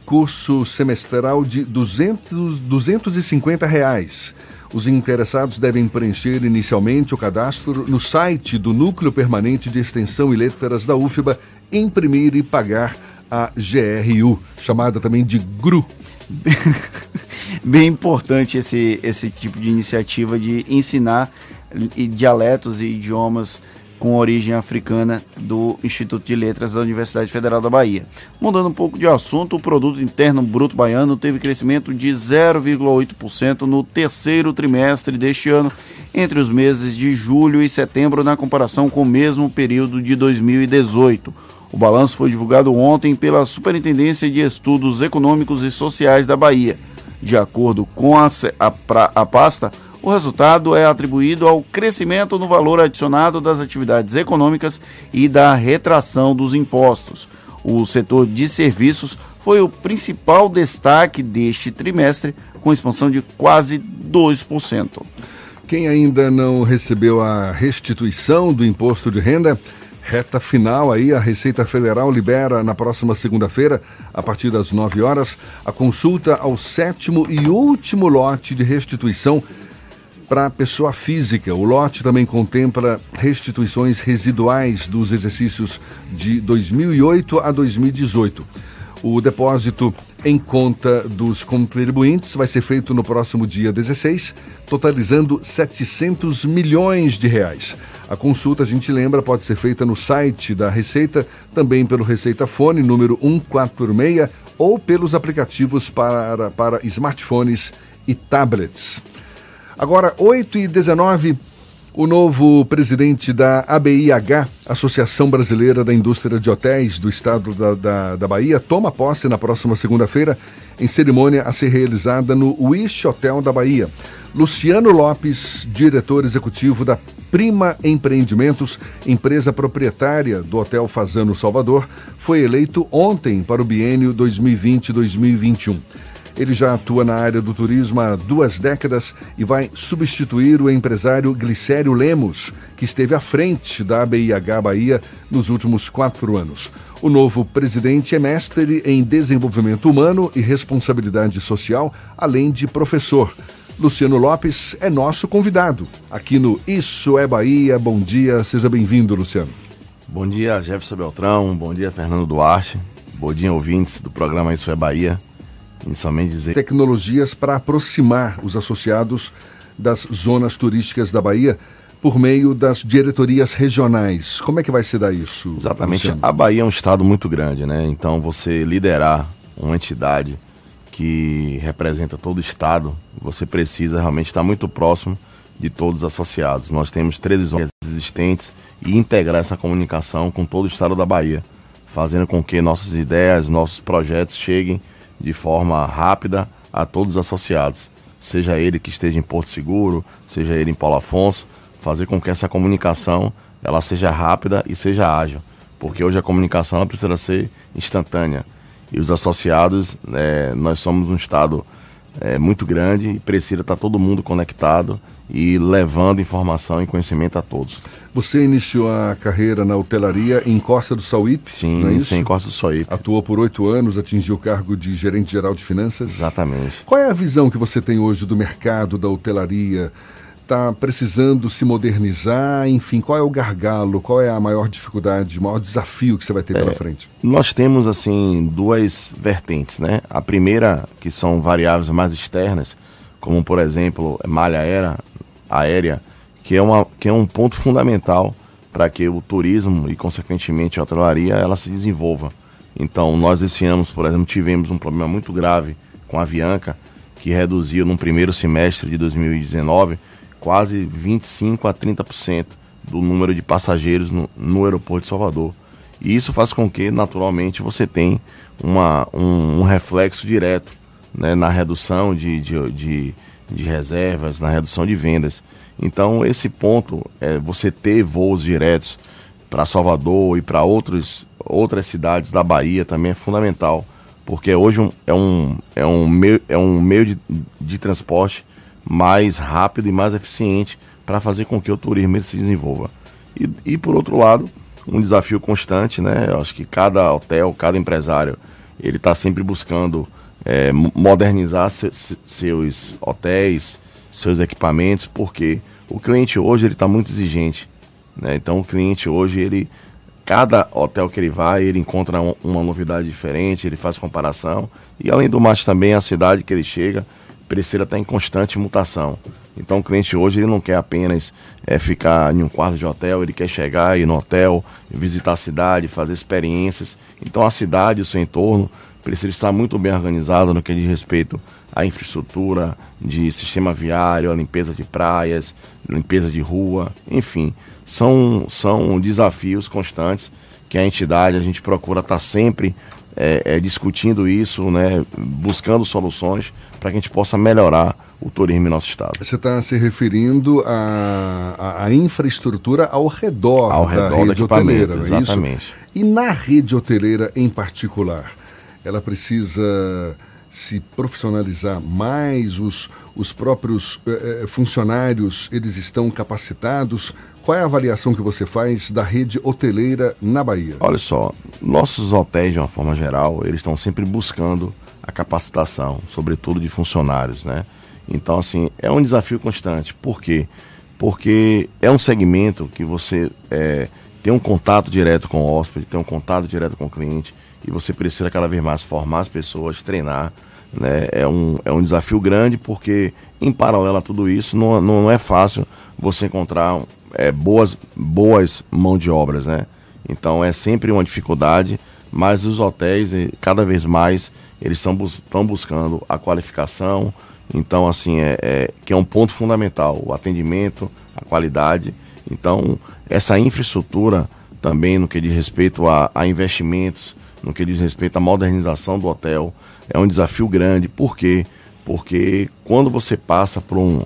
curso semestral de 200, 250 reais. Os interessados devem preencher inicialmente o cadastro no site do Núcleo Permanente de Extensão e Letras da UFBA, imprimir e pagar a GRU, chamada também de GRU. Bem importante esse, esse tipo de iniciativa de ensinar dialetos e idiomas com origem africana do Instituto de Letras da Universidade Federal da Bahia. Mudando um pouco de assunto, o produto interno bruto baiano teve crescimento de 0,8% no terceiro trimestre deste ano, entre os meses de julho e setembro, na comparação com o mesmo período de 2018. O balanço foi divulgado ontem pela Superintendência de Estudos Econômicos e Sociais da Bahia. De acordo com a, a, a pasta, o resultado é atribuído ao crescimento no valor adicionado das atividades econômicas e da retração dos impostos. O setor de serviços foi o principal destaque deste trimestre, com expansão de quase 2%. Quem ainda não recebeu a restituição do imposto de renda, reta final aí, a Receita Federal libera na próxima segunda-feira, a partir das 9 horas, a consulta ao sétimo e último lote de restituição para pessoa física. O lote também contempla restituições residuais dos exercícios de 2008 a 2018. O depósito em conta dos contribuintes vai ser feito no próximo dia 16, totalizando 700 milhões de reais. A consulta, a gente lembra, pode ser feita no site da Receita, também pelo Receita Fone número 146 ou pelos aplicativos para, para smartphones e tablets. Agora, 8 e 19, o novo presidente da ABIH, Associação Brasileira da Indústria de Hotéis do Estado da, da, da Bahia, toma posse na próxima segunda-feira em cerimônia a ser realizada no Wish Hotel da Bahia. Luciano Lopes, diretor executivo da Prima Empreendimentos, empresa proprietária do Hotel Fazano Salvador, foi eleito ontem para o biênio 2020-2021. Ele já atua na área do turismo há duas décadas e vai substituir o empresário Glicério Lemos, que esteve à frente da ABIH Bahia nos últimos quatro anos. O novo presidente é mestre em desenvolvimento humano e responsabilidade social, além de professor. Luciano Lopes é nosso convidado aqui no Isso é Bahia. Bom dia, seja bem-vindo, Luciano. Bom dia, Jefferson Beltrão. Bom dia, Fernando Duarte. Bom dia, ouvintes do programa Isso é Bahia. Inicialmente dizer. Tecnologias para aproximar os associados das zonas turísticas da Bahia por meio das diretorias regionais. Como é que vai se dar isso? Exatamente. Luciano? A Bahia é um estado muito grande, né? Então você liderar uma entidade que representa todo o estado, você precisa realmente estar muito próximo de todos os associados. Nós temos três zonas existentes e integrar essa comunicação com todo o estado da Bahia, fazendo com que nossas ideias, nossos projetos cheguem de forma rápida a todos os associados, seja ele que esteja em Porto Seguro, seja ele em Paulo Afonso, fazer com que essa comunicação ela seja rápida e seja ágil, porque hoje a comunicação ela precisa ser instantânea. E os associados, é, nós somos um estado é, muito grande e precisa estar todo mundo conectado e levando informação e conhecimento a todos. Você iniciou a carreira na hotelaria em Costa do Sauípe? Sim, não é isso? em Costa do Sauípe. Atuou por oito anos, atingiu o cargo de gerente geral de finanças? Exatamente. Qual é a visão que você tem hoje do mercado da hotelaria? Está precisando se modernizar? Enfim, qual é o gargalo? Qual é a maior dificuldade, o maior desafio que você vai ter é, pela frente? Nós temos, assim, duas vertentes, né? A primeira, que são variáveis mais externas, como, por exemplo, malha aérea, aérea que é, uma, que é um ponto fundamental para que o turismo e, consequentemente, a hotelaria ela se desenvolva. Então, nós esse ano, por exemplo, tivemos um problema muito grave com a Avianca, que reduziu no primeiro semestre de 2019 quase 25 a 30% do número de passageiros no, no, aeroporto de Salvador. E isso faz com que, naturalmente, você tenha uma, um, um reflexo direto né, na redução de, de, de, de reservas, na redução de vendas. Então, esse ponto, é, você ter voos diretos para Salvador e para outras cidades da Bahia também é fundamental, porque hoje é, um, é, um meio, é um meio de, de transporte mais rápido e mais eficiente para fazer com que o turismo se desenvolva. E, e, por outro lado, um desafio constante, né? Eu acho que cada hotel, cada empresário, ele está sempre buscando é, modernizar se, se, seus hotéis, seus equipamentos, porque o cliente hoje ele está muito exigente. Né? Então o cliente hoje, ele cada hotel que ele vai, ele encontra um, uma novidade diferente, ele faz comparação. E além do mais também a cidade que ele chega precisa estar em constante mutação. Então o cliente hoje ele não quer apenas é, ficar em um quarto de hotel, ele quer chegar, ir no hotel, visitar a cidade, fazer experiências. Então a cidade, o seu entorno, precisa estar muito bem organizado no que diz respeito à infraestrutura de sistema viário, a limpeza de praias, limpeza de rua, enfim, são, são desafios constantes que a entidade, a gente procura estar sempre é, é, discutindo isso, né, buscando soluções para que a gente possa melhorar o turismo em nosso estado. Você está se referindo à, infraestrutura ao redor ao da redor rede hoteleira, é exatamente. E na rede hoteleira em particular, ela precisa se profissionalizar mais, os, os próprios eh, eh, funcionários, eles estão capacitados? Qual é a avaliação que você faz da rede hoteleira na Bahia? Olha só, nossos hotéis, de uma forma geral, eles estão sempre buscando a capacitação, sobretudo de funcionários, né? Então, assim, é um desafio constante. Por quê? Porque é um segmento que você é, tem um contato direto com o hóspede, tem um contato direto com o cliente, e você precisa cada vez mais formar as pessoas, treinar. Né? É, um, é um desafio grande porque, em paralelo a tudo isso, não, não é fácil você encontrar é, boas, boas mão de obras. Né? Então é sempre uma dificuldade, mas os hotéis, cada vez mais, eles estão bus buscando a qualificação. Então, assim, é, é, que é um ponto fundamental, o atendimento, a qualidade. Então, essa infraestrutura também no que diz respeito a, a investimentos, no que diz respeito à modernização do hotel. É um desafio grande. Por quê? Porque quando você passa por um,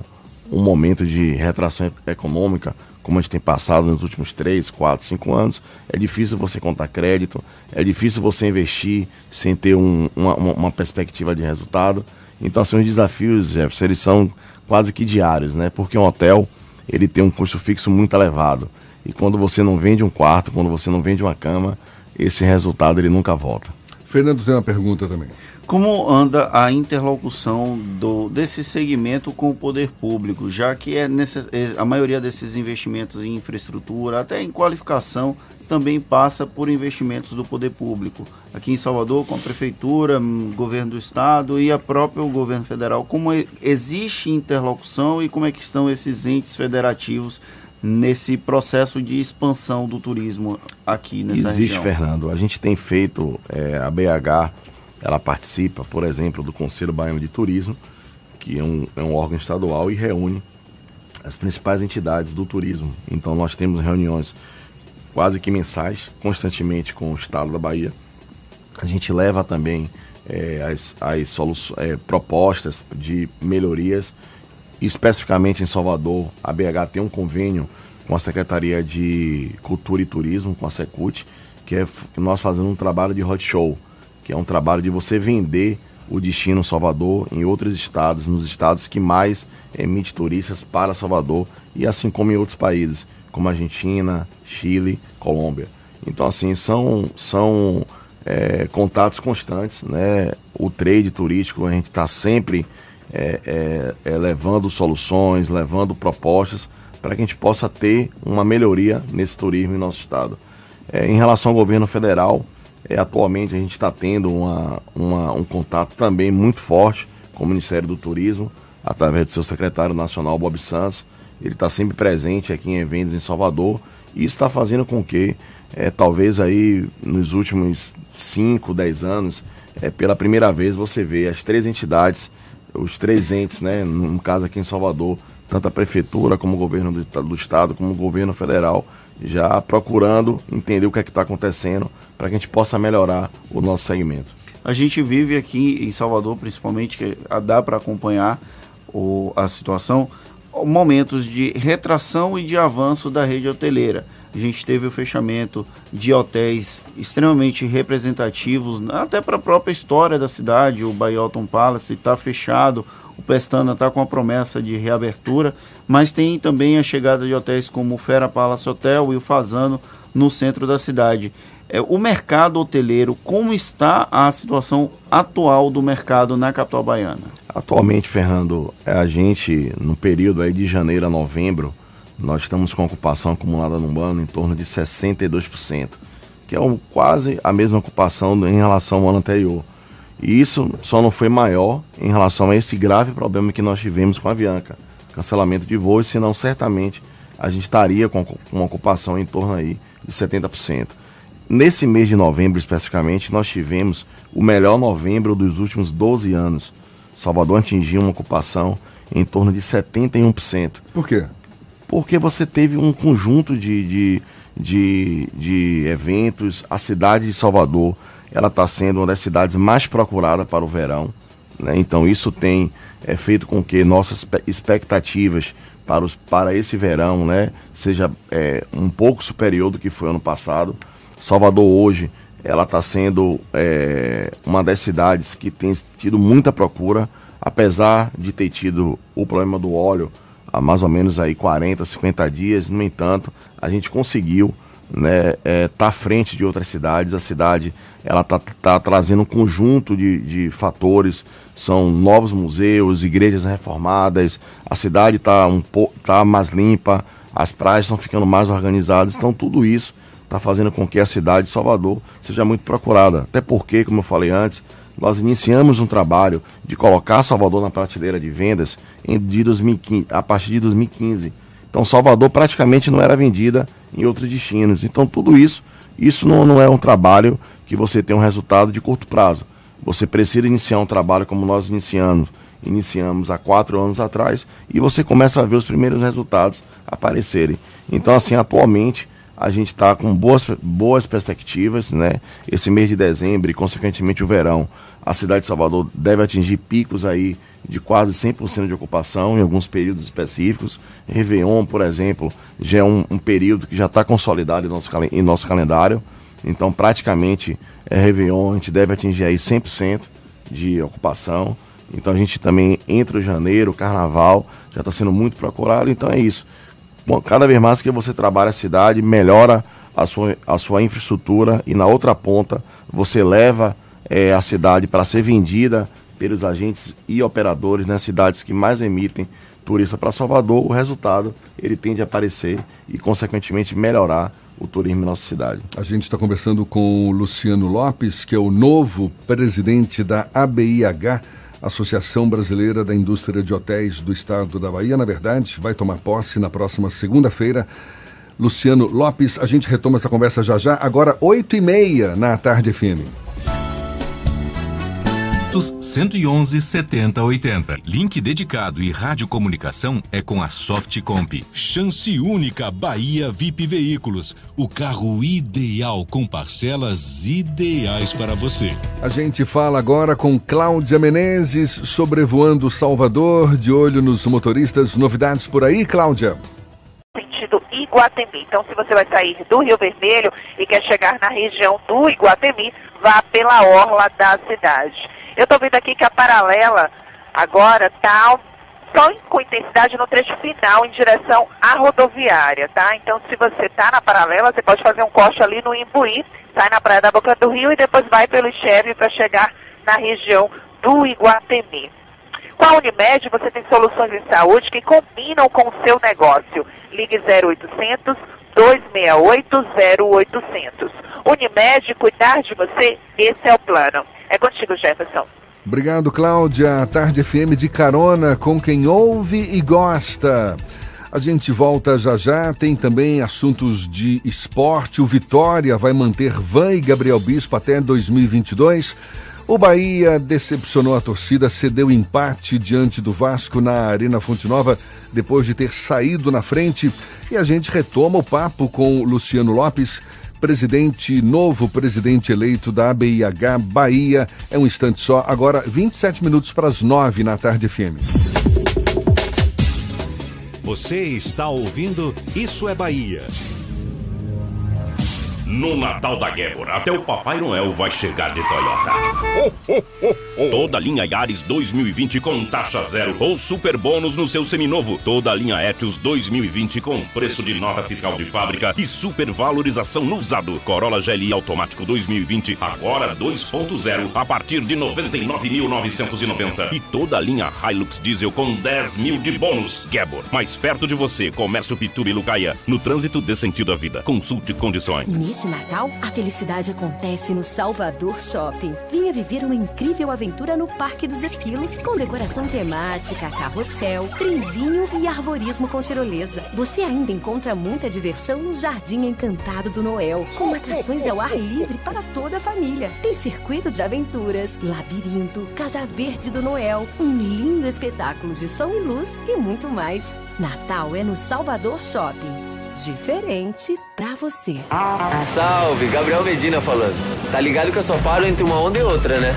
um momento de retração econômica, como a gente tem passado nos últimos 3, 4, 5 anos, é difícil você contar crédito, é difícil você investir sem ter um, uma, uma, perspectiva de resultado. Então, assim, os desafios, Jefferson, eles são quase que diários, né? Porque um hotel, ele tem um custo fixo muito elevado. E quando você não vende um quarto, quando você não vende uma cama, esse resultado ele nunca volta. Fernando tem uma pergunta também. Como anda a interlocução do, desse segmento com o poder público, já que é necess, é, a maioria desses investimentos em infraestrutura, até em qualificação, também passa por investimentos do poder público. Aqui em Salvador, com a prefeitura, hum, governo do estado e a própria governo federal, como existe interlocução e como é que estão esses entes federativos nesse processo de expansão do turismo aqui nessa Existe, região? Fernando. A gente tem feito, é, a BH, ela participa, por exemplo, do Conselho Baiano de Turismo, que é um, é um órgão estadual e reúne as principais entidades do turismo. Então nós temos reuniões quase que mensais, constantemente com o Estado da Bahia. A gente leva também é, as, as é, propostas de melhorias especificamente em Salvador, a BH tem um convênio com a Secretaria de Cultura e Turismo, com a Secult, que é nós fazemos um trabalho de hot show, que é um trabalho de você vender o destino Salvador em outros estados, nos estados que mais emite turistas para Salvador e assim como em outros países, como Argentina, Chile, Colômbia. Então assim são são é, contatos constantes, né? O trade turístico a gente está sempre é, é, é, levando soluções, levando propostas para que a gente possa ter uma melhoria nesse turismo em nosso estado. É, em relação ao governo federal, é, atualmente a gente está tendo uma, uma, um contato também muito forte com o Ministério do Turismo, através do seu secretário nacional, Bob Santos. Ele está sempre presente aqui em eventos em Salvador e está fazendo com que, é, talvez aí nos últimos 5, 10 anos, é, pela primeira vez você vê as três entidades os três entes, né, no caso aqui em Salvador, tanto a prefeitura como o governo do, do estado, como o governo federal, já procurando entender o que é que está acontecendo para que a gente possa melhorar o nosso segmento. A gente vive aqui em Salvador, principalmente, que dá para acompanhar o, a situação, momentos de retração e de avanço da rede hoteleira. A gente teve o fechamento de hotéis extremamente representativos, até para a própria história da cidade. O Bayalton Palace está fechado, o Pestana está com a promessa de reabertura, mas tem também a chegada de hotéis como o Fera Palace Hotel e o Fazano no centro da cidade. É, o mercado hoteleiro, como está a situação atual do mercado na capital baiana? Atualmente, Fernando, é a gente, no período aí de janeiro a novembro, nós estamos com ocupação acumulada no ano em torno de 62%, que é um, quase a mesma ocupação em relação ao ano anterior. E isso só não foi maior em relação a esse grave problema que nós tivemos com a Avianca, cancelamento de voos, senão certamente a gente estaria com uma ocupação em torno aí de 70%. Nesse mês de novembro, especificamente, nós tivemos o melhor novembro dos últimos 12 anos. Salvador atingiu uma ocupação em torno de 71%. Por quê? Porque você teve um conjunto de, de, de, de eventos. A cidade de Salvador ela está sendo uma das cidades mais procuradas para o verão. Né? Então isso tem é, feito com que nossas expectativas para, os, para esse verão né, seja é, um pouco superior do que foi ano passado. Salvador hoje ela está sendo é, uma das cidades que tem tido muita procura, apesar de ter tido o problema do óleo há mais ou menos aí 40, 50 dias. No entanto, a gente conseguiu né, é, tá à frente de outras cidades. A cidade ela tá, tá trazendo um conjunto de, de fatores, são novos museus, igrejas reformadas, a cidade está um tá mais limpa, as praias estão ficando mais organizadas, então tudo isso está fazendo com que a cidade de Salvador seja muito procurada. Até porque, como eu falei antes, nós iniciamos um trabalho de colocar Salvador na prateleira de vendas em, de 2015, a partir de 2015. Então Salvador praticamente não era vendida em outros destinos. Então tudo isso, isso não, não é um trabalho que você tem um resultado de curto prazo. Você precisa iniciar um trabalho como nós iniciamos, iniciamos há quatro anos atrás e você começa a ver os primeiros resultados aparecerem. Então assim, atualmente a gente está com boas, boas perspectivas, né? Esse mês de dezembro e, consequentemente, o verão, a cidade de Salvador deve atingir picos aí de quase 100% de ocupação em alguns períodos específicos. Réveillon, por exemplo, já é um, um período que já está consolidado em nosso, em nosso calendário. Então, praticamente, é Réveillon, a gente deve atingir aí 100% de ocupação. Então, a gente também, entre o janeiro, o carnaval, já está sendo muito procurado. Então, é isso cada vez mais que você trabalha a cidade, melhora a sua, a sua infraestrutura e na outra ponta você leva é, a cidade para ser vendida pelos agentes e operadores nas cidades que mais emitem turista para Salvador, o resultado ele tende a aparecer e consequentemente melhorar o turismo em nossa cidade. A gente está conversando com o Luciano Lopes, que é o novo presidente da ABIH Associação Brasileira da Indústria de Hotéis do Estado da Bahia, na verdade, vai tomar posse na próxima segunda-feira. Luciano Lopes, a gente retoma essa conversa já já, agora 8 e meia na Tarde FM. 111 70 80. Link dedicado e radiocomunicação é com a Softcomp. Chance única Bahia VIP Veículos. O carro ideal com parcelas ideais para você. A gente fala agora com Cláudia Menezes, sobrevoando Salvador, de olho nos motoristas. Novidades por aí, Cláudia? Sentido Iguatemi. Então, se você vai sair do Rio Vermelho e quer chegar na região do Iguatemi, vá pela orla da cidade. Eu estou vendo aqui que a paralela agora está só com intensidade no trecho final em direção à rodoviária, tá? Então, se você está na paralela, você pode fazer um corte ali no Imbuí, sai na Praia da Boca do Rio e depois vai pelo Ixeve para chegar na região do Iguatemi. Com a Unimed, você tem soluções em saúde que combinam com o seu negócio. Ligue 0800 268 0800. Unimed, cuidar de você, esse é o plano. É contigo, Jefferson. Obrigado, Cláudia. Tarde FM de carona com quem ouve e gosta. A gente volta já já. Tem também assuntos de esporte. O Vitória vai manter Van e Gabriel Bispo até 2022. O Bahia decepcionou a torcida, cedeu empate diante do Vasco na Arena Fonte Nova depois de ter saído na frente. E a gente retoma o papo com Luciano Lopes presidente, novo presidente eleito da ABIH Bahia. É um instante só, agora 27 minutos para as 9 na tarde FM. Você está ouvindo Isso é Bahia. No Natal da Gébora, até o Papai Noel vai chegar de Toyota. Toda a linha Yaris 2020 com taxa zero ou super bônus no seu seminovo. Toda a linha Etios 2020 com preço de nota fiscal de fábrica e super valorização no usado. Corolla GLI automático 2020 agora 2.0 a partir de 99.990 e toda a linha Hilux diesel com 10 mil de bônus. Gabor, mais perto de você, Comércio Pituba e Lucaia. No trânsito dê sentido à vida. Consulte condições. Neste Natal, a felicidade acontece no Salvador Shopping. Venha viver uma incrível aventura no Parque dos Esquilos, com decoração temática, carrossel, trenzinho e arborismo com tirolesa. Você ainda encontra muita diversão no Jardim Encantado do Noel, com atrações ao ar livre para toda a família. Tem circuito de aventuras, labirinto, Casa Verde do Noel, um lindo espetáculo de som e luz e muito mais. Natal é no Salvador Shopping. Diferente pra você. Salve, Gabriel Medina falando. Tá ligado que eu só paro entre uma onda e outra, né?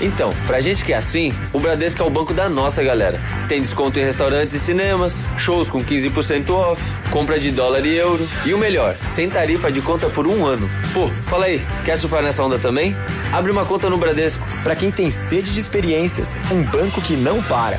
Então, pra gente que é assim, o Bradesco é o banco da nossa galera. Tem desconto em restaurantes e cinemas, shows com 15% off, compra de dólar e euro. E o melhor, sem tarifa de conta por um ano. Pô, fala aí, quer surfar nessa onda também? Abre uma conta no Bradesco. Pra quem tem sede de experiências, um banco que não para.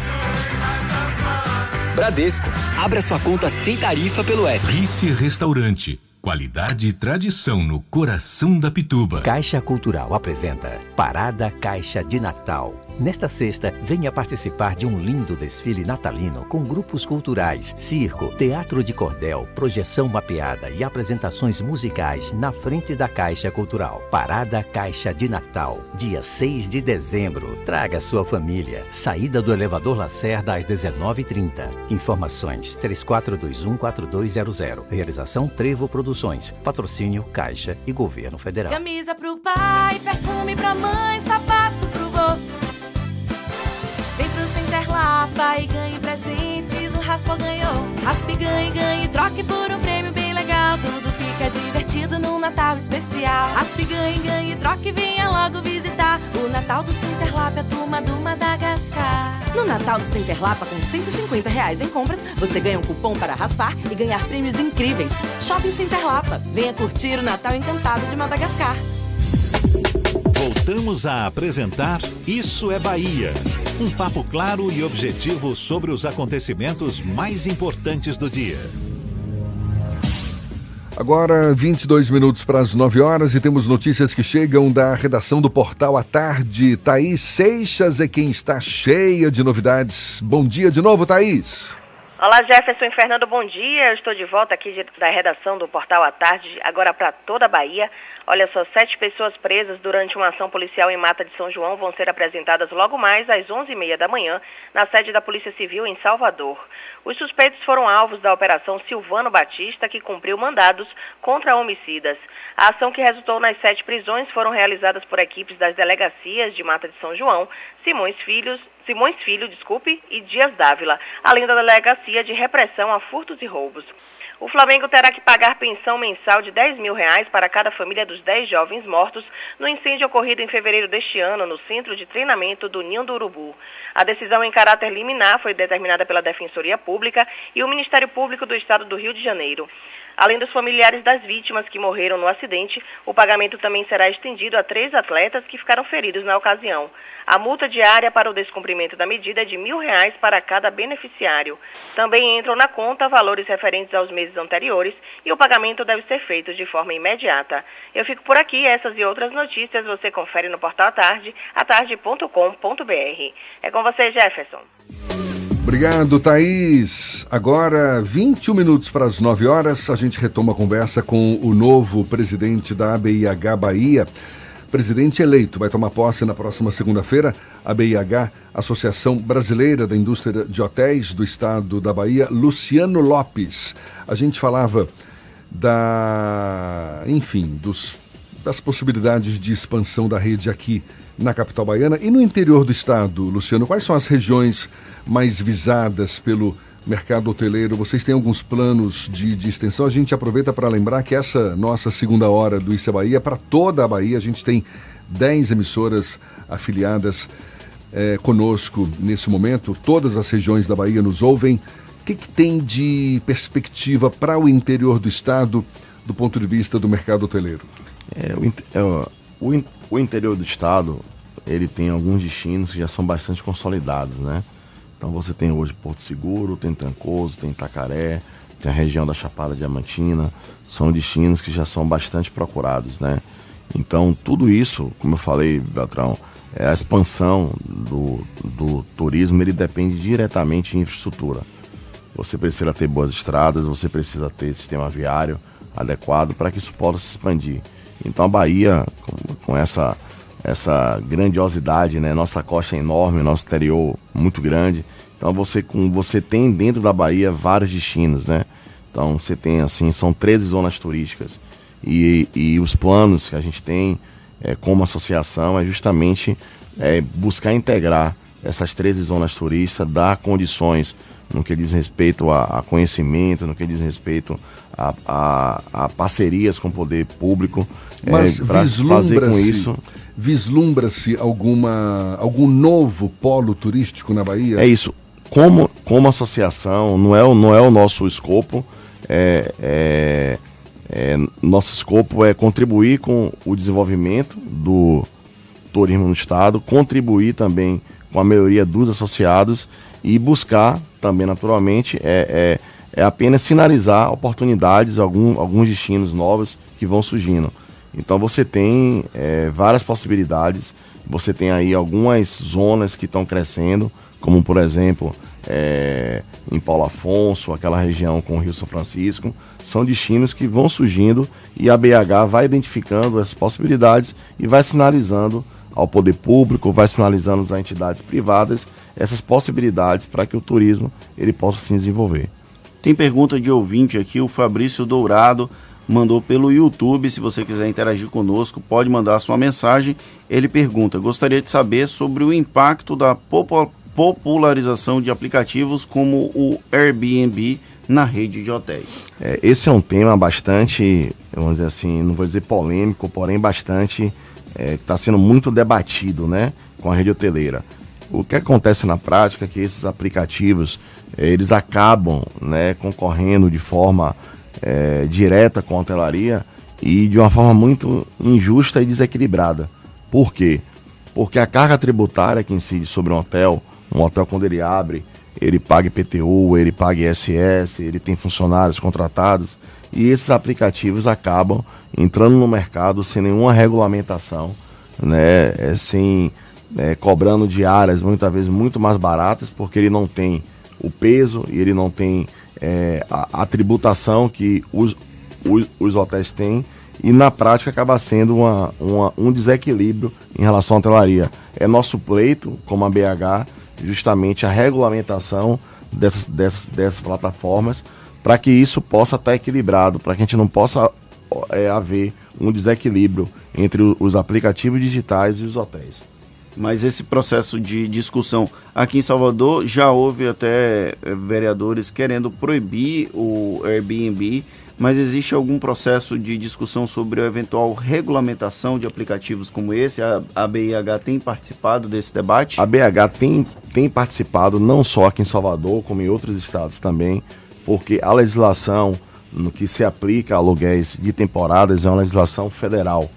Bradesco. Abra sua conta sem tarifa pelo app. Rice Restaurante. Qualidade e tradição no coração da Pituba. Caixa Cultural apresenta Parada Caixa de Natal. Nesta sexta, venha participar de um lindo desfile natalino com grupos culturais, circo, teatro de cordel, projeção mapeada e apresentações musicais na frente da Caixa Cultural. Parada Caixa de Natal, dia 6 de dezembro. Traga sua família. Saída do elevador Lacerda às 19h30. Informações 34214200. Realização Trevo Produções. Patrocínio Caixa e Governo Federal. Camisa pro pai, perfume pra mãe, sapato Lapa e ganhe presentes, o Raspa ganhou. Raspe, ganhe, ganhe, troque por um prêmio bem legal. Tudo fica divertido no Natal especial. Raspe, ganhe, ganhe, troque, venha logo visitar. O Natal do é a turma do Madagascar. No Natal do Center Lapa, com 150 reais em compras, você ganha um cupom para raspar e ganhar prêmios incríveis. Shopping Center Lapa. Venha curtir o Natal encantado de Madagascar. Voltamos a apresentar Isso é Bahia. Um papo claro e objetivo sobre os acontecimentos mais importantes do dia. Agora, 22 minutos para as 9 horas e temos notícias que chegam da redação do Portal à Tarde. Thaís Seixas é quem está cheia de novidades. Bom dia de novo, Thaís. Olá, Jefferson e Fernando, bom dia. Eu estou de volta aqui da redação do Portal à Tarde, agora para toda a Bahia. Olha só, sete pessoas presas durante uma ação policial em Mata de São João vão ser apresentadas logo mais às 11h30 da manhã na sede da Polícia Civil em Salvador. Os suspeitos foram alvos da Operação Silvano Batista, que cumpriu mandados contra homicidas. A ação que resultou nas sete prisões foram realizadas por equipes das delegacias de Mata de São João, Simões Filhos, Simões Filho, desculpe, e Dias Dávila, além da delegacia de repressão a furtos e roubos. O Flamengo terá que pagar pensão mensal de 10 mil reais para cada família dos 10 jovens mortos no incêndio ocorrido em fevereiro deste ano no centro de treinamento do Ninho do Urubu. A decisão em caráter liminar foi determinada pela Defensoria Pública e o Ministério Público do Estado do Rio de Janeiro. Além dos familiares das vítimas que morreram no acidente, o pagamento também será estendido a três atletas que ficaram feridos na ocasião. A multa diária para o descumprimento da medida é de mil reais para cada beneficiário. Também entram na conta valores referentes aos meses anteriores e o pagamento deve ser feito de forma imediata. Eu fico por aqui, essas e outras notícias você confere no portal Tarde, atarde.com.br. É com você, Jefferson. Obrigado, Thaís. Agora, 21 minutos para as 9 horas, a gente retoma a conversa com o novo presidente da ABIH Bahia. Presidente eleito vai tomar posse na próxima segunda-feira. A BIH, Associação Brasileira da Indústria de Hotéis do Estado da Bahia, Luciano Lopes. A gente falava da, enfim, dos, das possibilidades de expansão da rede aqui na capital baiana e no interior do estado. Luciano, quais são as regiões mais visadas pelo mercado hoteleiro? Vocês têm alguns planos de, de extensão? A gente aproveita para lembrar que essa nossa segunda hora do Isso é Bahia, para toda a Bahia, a gente tem 10 emissoras afiliadas é, conosco nesse momento. Todas as regiões da Bahia nos ouvem. O que, que tem de perspectiva para o interior do estado? do ponto de vista do mercado hoteleiro? É, o, o, o interior do estado ele tem alguns destinos que já são bastante consolidados, né? Então você tem hoje Porto Seguro, tem Trancoso, tem Itacaré, tem a região da Chapada Diamantina, são destinos que já são bastante procurados, né? Então tudo isso, como eu falei, Beltrão, é a expansão do, do turismo ele depende diretamente de infraestrutura. Você precisa ter boas estradas, você precisa ter sistema viário adequado para que isso possa se expandir. Então a Bahia, com, com essa essa grandiosidade, né? Nossa costa é enorme, nosso interior muito grande. Então você com você tem dentro da Bahia vários destinos, né? Então você tem assim, são 13 zonas turísticas. E, e os planos que a gente tem é, como associação é justamente é, buscar integrar essas 13 zonas turísticas, dar condições no que diz respeito a, a conhecimento, no que diz respeito a, a, a parcerias com o poder público, Mas é, para fazer com isso vislumbra-se alguma algum novo polo turístico na Bahia? É isso. Como, como associação, não é, não é o nosso escopo. É, é, é, nosso escopo é contribuir com o desenvolvimento do turismo no estado, contribuir também com a melhoria dos associados e buscar também, naturalmente, é, é, é apenas sinalizar oportunidades, algum, alguns destinos novos que vão surgindo. Então você tem é, várias possibilidades, você tem aí algumas zonas que estão crescendo, como por exemplo é, em Paulo Afonso, aquela região com o Rio São Francisco, são destinos que vão surgindo e a BH vai identificando essas possibilidades e vai sinalizando ao poder público, vai sinalizando às entidades privadas essas possibilidades para que o turismo ele possa se desenvolver. Tem pergunta de ouvinte aqui, o Fabrício Dourado mandou pelo YouTube. Se você quiser interagir conosco, pode mandar sua mensagem. Ele pergunta: gostaria de saber sobre o impacto da popularização de aplicativos como o Airbnb na rede de hotéis. É, esse é um tema bastante, vamos dizer assim, não vou dizer polêmico, porém bastante está é, tá sendo muito debatido, né, com a rede hoteleira. O que acontece na prática é que esses aplicativos eles acabam, né, concorrendo de forma é, direta com a hotelaria e de uma forma muito injusta e desequilibrada. Por quê? Porque a carga tributária que incide sobre um hotel, um hotel quando ele abre, ele paga IPTU, ele paga ISS, ele tem funcionários contratados e esses aplicativos acabam entrando no mercado sem nenhuma regulamentação, né, é, sem é, cobrando diárias muitas vezes muito mais baratas porque ele não tem o peso e ele não tem é, a, a, tributação que os, os, os, hotéis têm e na prática acaba sendo uma, uma, um desequilíbrio em relação à hotelaria. É nosso pleito, como a BH, justamente a regulamentação dessas, dessas, dessas plataformas para que isso possa estar equilibrado, para que a gente não possa é, haver um desequilíbrio entre os aplicativos digitais e os hotéis. Mas esse processo de discussão aqui em Salvador já houve até eh, vereadores querendo proibir o Airbnb, mas existe algum processo de discussão sobre a eventual regulamentação de aplicativos como esse? A, a BIH tem participado desse debate? A BH tem, tem participado não só aqui em Salvador, como em outros estados também, porque a legislação no que se aplica a aluguéis de temporadas é uma legislação federal.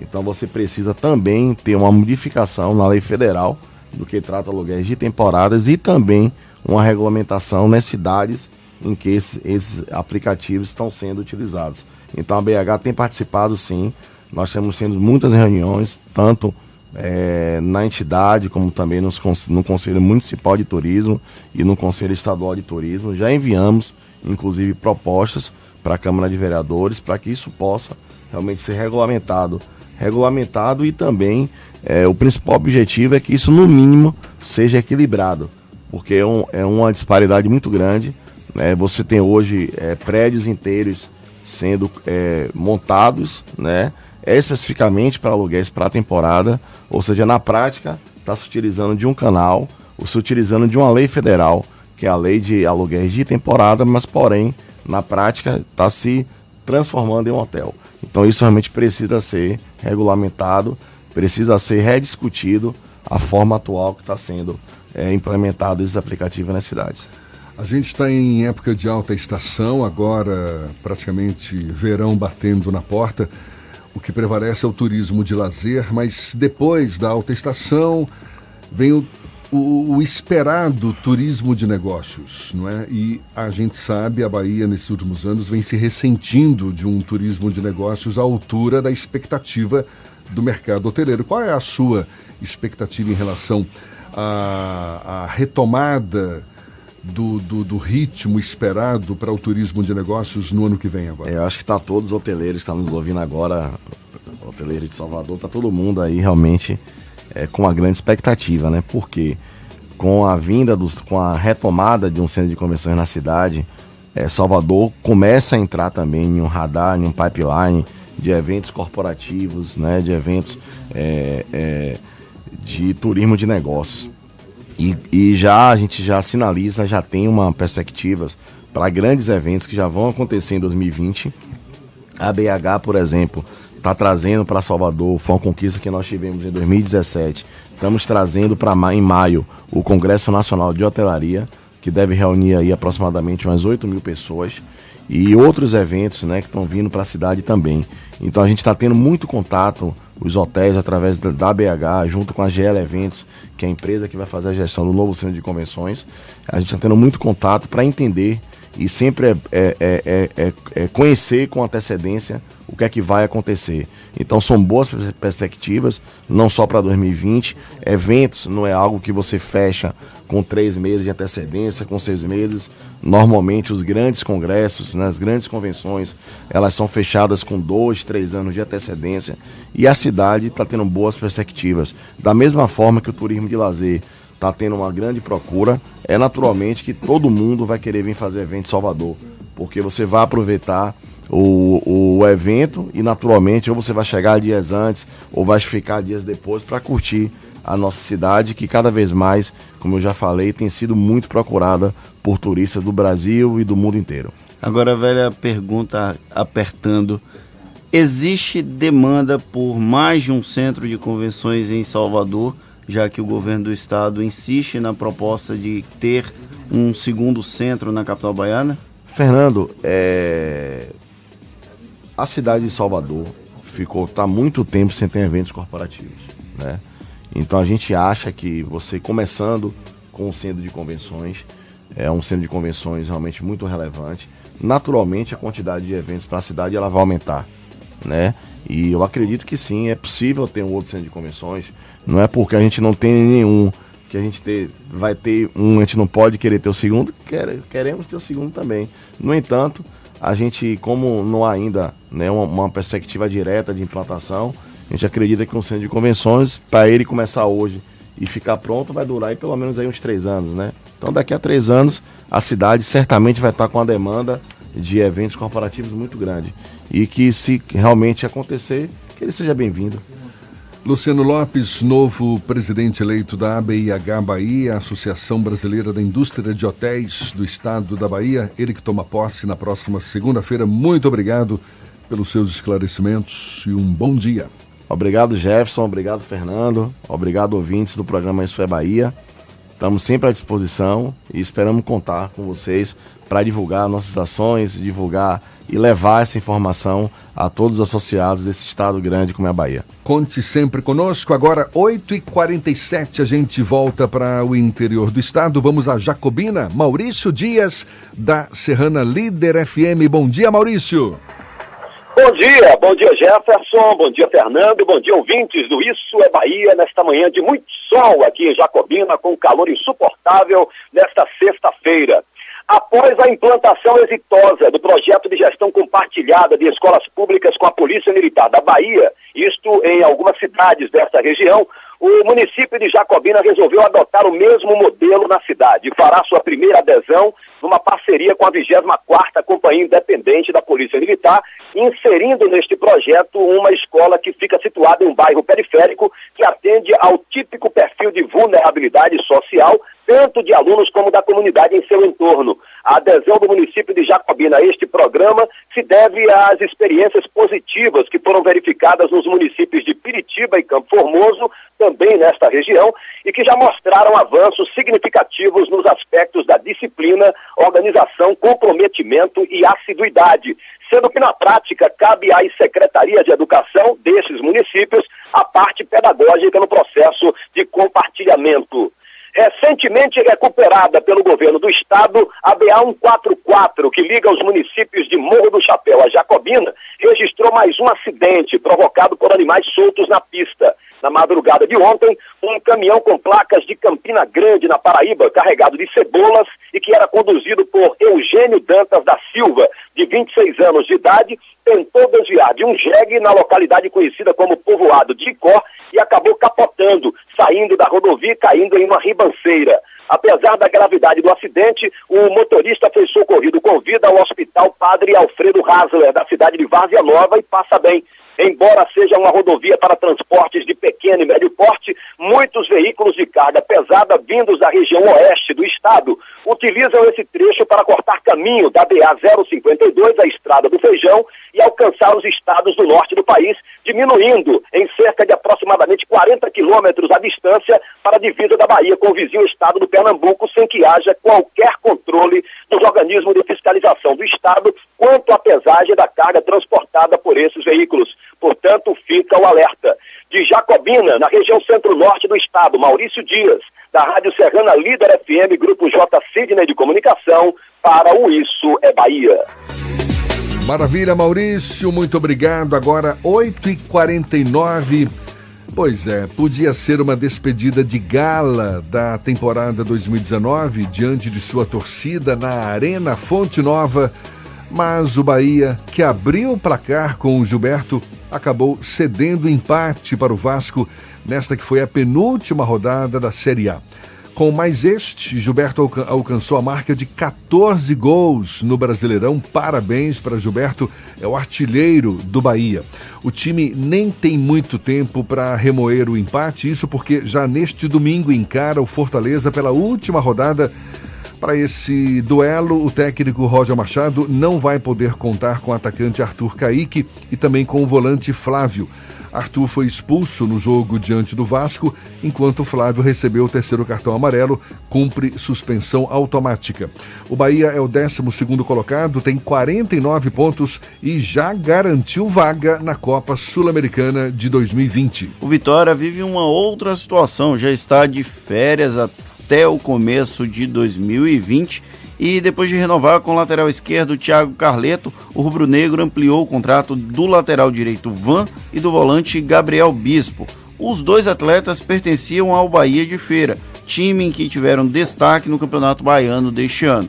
Então você precisa também ter uma modificação na lei federal do que trata aluguéis de temporadas e também uma regulamentação nas cidades em que esses, esses aplicativos estão sendo utilizados. Então a BH tem participado sim, nós temos tendo muitas reuniões, tanto é, na entidade como também nos, no Conselho Municipal de Turismo e no Conselho Estadual de Turismo. Já enviamos, inclusive, propostas para a Câmara de Vereadores para que isso possa realmente ser regulamentado regulamentado e também é, o principal objetivo é que isso, no mínimo, seja equilibrado, porque é, um, é uma disparidade muito grande. Né? Você tem hoje é, prédios inteiros sendo é, montados, né? É especificamente para aluguéis para temporada, ou seja, na prática está se utilizando de um canal, ou se utilizando de uma lei federal, que é a lei de aluguéis de temporada, mas porém, na prática, está se transformando em um hotel. Então isso realmente precisa ser regulamentado, precisa ser rediscutido a forma atual que está sendo é, implementado esses aplicativos nas cidades. A gente está em época de alta estação, agora praticamente verão batendo na porta. O que prevalece é o turismo de lazer, mas depois da alta estação vem o, o, o esperado turismo de negócios, não é? E a gente sabe, a Bahia nesses últimos anos vem se ressentindo de um turismo de negócios à altura da expectativa do mercado hoteleiro. Qual é a sua expectativa em relação à, à retomada do, do, do, ritmo esperado para o turismo de negócios no ano que vem agora? É, eu acho que está todos os hoteleiros que estão nos ouvindo agora, hoteleiro de Salvador, está todo mundo aí realmente é, com uma grande expectativa, né? Porque com a vinda, dos, com a retomada de um centro de convenções na cidade, é, Salvador começa a entrar também em um radar, em um pipeline de eventos corporativos, né? De eventos é, é de turismo de negócios. E, e já a gente já sinaliza, já tem uma perspectiva para grandes eventos que já vão acontecer em 2020. A BH, por exemplo, está trazendo para Salvador, foi uma conquista que nós tivemos em 2017. Estamos trazendo para em maio o Congresso Nacional de Hotelaria, que deve reunir aí aproximadamente umas 8 mil pessoas e outros eventos né, que estão vindo para a cidade também. Então a gente está tendo muito contato, os hotéis através da BH, junto com a GL Eventos, que é a empresa que vai fazer a gestão do novo centro de convenções. A gente está tendo muito contato para entender e sempre é, é, é, é, é conhecer com antecedência o que é que vai acontecer. Então são boas perspectivas, não só para 2020. Eventos não é algo que você fecha com três meses de antecedência, com seis meses. Normalmente os grandes congressos, né, as grandes convenções, elas são fechadas com dois, três anos de antecedência. E a cidade está tendo boas perspectivas. Da mesma forma que o turismo de lazer está tendo uma grande procura, é naturalmente que todo mundo vai querer vir fazer evento em Salvador, porque você vai aproveitar o, o evento e naturalmente ou você vai chegar dias antes ou vai ficar dias depois para curtir a nossa cidade que cada vez mais, como eu já falei, tem sido muito procurada por turistas do Brasil e do mundo inteiro. Agora velha pergunta apertando. Existe demanda por mais de um centro de convenções em Salvador, já que o governo do estado insiste na proposta de ter um segundo centro na capital baiana? Fernando, é... a cidade de Salvador ficou tá muito tempo sem ter eventos corporativos, né? Então a gente acha que você começando com um centro de convenções, é um centro de convenções realmente muito relevante. Naturalmente a quantidade de eventos para a cidade ela vai aumentar, né? E eu acredito que sim, é possível ter um outro centro de convenções. Não é porque a gente não tem nenhum que a gente ter, vai ter um, a gente não pode querer ter o segundo, quer, queremos ter o segundo também. No entanto, a gente, como não há ainda né, uma, uma perspectiva direta de implantação, a gente acredita que um centro de convenções, para ele começar hoje e ficar pronto, vai durar aí pelo menos aí uns três anos, né? Então daqui a três anos a cidade certamente vai estar com uma demanda de eventos corporativos muito grande. E que se realmente acontecer, que ele seja bem-vindo. Luciano Lopes, novo presidente eleito da ABIH Bahia, Associação Brasileira da Indústria de Hotéis do Estado da Bahia, ele que toma posse na próxima segunda-feira. Muito obrigado pelos seus esclarecimentos e um bom dia. Obrigado, Jefferson. Obrigado, Fernando. Obrigado, ouvintes do programa Isso é Bahia. Estamos sempre à disposição e esperamos contar com vocês para divulgar nossas ações, divulgar e levar essa informação a todos os associados desse estado grande como é a Bahia. Conte sempre conosco. Agora, 8h47, a gente volta para o interior do estado. Vamos a Jacobina. Maurício Dias, da Serrana Líder FM. Bom dia, Maurício. Bom dia, bom dia Jefferson, bom dia Fernando, bom dia ouvintes do Isso é Bahia, nesta manhã de muito sol aqui em Jacobina, com calor insuportável nesta sexta-feira. Após a implantação exitosa do projeto de gestão compartilhada de escolas públicas com a Polícia Militar da Bahia, isto em algumas cidades desta região, o município de Jacobina resolveu adotar o mesmo modelo na cidade e fará sua primeira adesão numa parceria com a 24ª Companhia Independente da Polícia Militar, inserindo neste projeto uma escola que fica situada em um bairro periférico que atende ao típico perfil de vulnerabilidade social tanto de alunos como da comunidade em seu entorno. A adesão do município de Jacobina a este programa se deve às experiências positivas que foram verificadas nos municípios de Piritiba e Campo Formoso, também nesta região, e que já mostraram avanços significativos nos aspectos da disciplina, organização, comprometimento e assiduidade, sendo que na prática cabe às secretarias de educação desses municípios a parte pedagógica no processo de compartilhamento recentemente recuperada pelo governo do estado, a BA 144, que liga os municípios de Morro do Chapéu a Jacobina, registrou mais um acidente provocado por animais soltos na pista. Na madrugada de ontem, um caminhão com placas de Campina Grande, na Paraíba, carregado de cebolas e que era conduzido por Eugênio Dantas da Silva, de 26 anos de idade, tentou desviar de um jegue na localidade conhecida como Povoado de Icó e acabou capotando, saindo da rodovia e caindo em uma ribanceira. Apesar da gravidade do acidente, o motorista foi socorrido com vida ao Hospital Padre Alfredo Hasler, da cidade de Várzea Nova, e passa bem. Embora seja uma rodovia para transportes de pequeno e médio porte, muitos veículos de carga pesada vindos da região oeste do estado utilizam esse trecho para cortar caminho da BA 052, a Estrada do Feijão, e alcançar os estados do norte do país, diminuindo em cerca de aproximadamente 40 quilômetros a distância para a divisa da Bahia com o vizinho estado do Pernambuco, sem que haja qualquer controle dos organismos de fiscalização do estado quanto à pesagem da carga transportada por esses veículos. Portanto, fica o alerta. De Jacobina, na região centro-norte do estado, Maurício Dias, da Rádio Serrana Líder FM, Grupo J. Sidney de Comunicação, para o Isso é Bahia. Maravilha, Maurício, muito obrigado. Agora, 8h49. Pois é, podia ser uma despedida de gala da temporada 2019 diante de sua torcida na Arena Fonte Nova, mas o Bahia, que abriu o placar com o Gilberto, acabou cedendo empate para o Vasco nesta que foi a penúltima rodada da Série A. Com mais este, Gilberto alcan alcançou a marca de 14 gols no Brasileirão. Parabéns para Gilberto, é o artilheiro do Bahia. O time nem tem muito tempo para remoer o empate, isso porque já neste domingo encara o Fortaleza pela última rodada. Para esse duelo, o técnico Roger Machado não vai poder contar com o atacante Arthur Caíque e também com o volante Flávio. Arthur foi expulso no jogo diante do Vasco, enquanto Flávio recebeu o terceiro cartão amarelo, cumpre suspensão automática. O Bahia é o 12 colocado, tem 49 pontos e já garantiu vaga na Copa Sul-Americana de 2020. O Vitória vive uma outra situação, já está de férias até o começo de 2020 e depois de renovar com o lateral esquerdo Thiago Carleto, o rubro-negro ampliou o contrato do lateral direito Van e do volante Gabriel Bispo. Os dois atletas pertenciam ao Bahia de Feira, time em que tiveram destaque no Campeonato Baiano deste ano.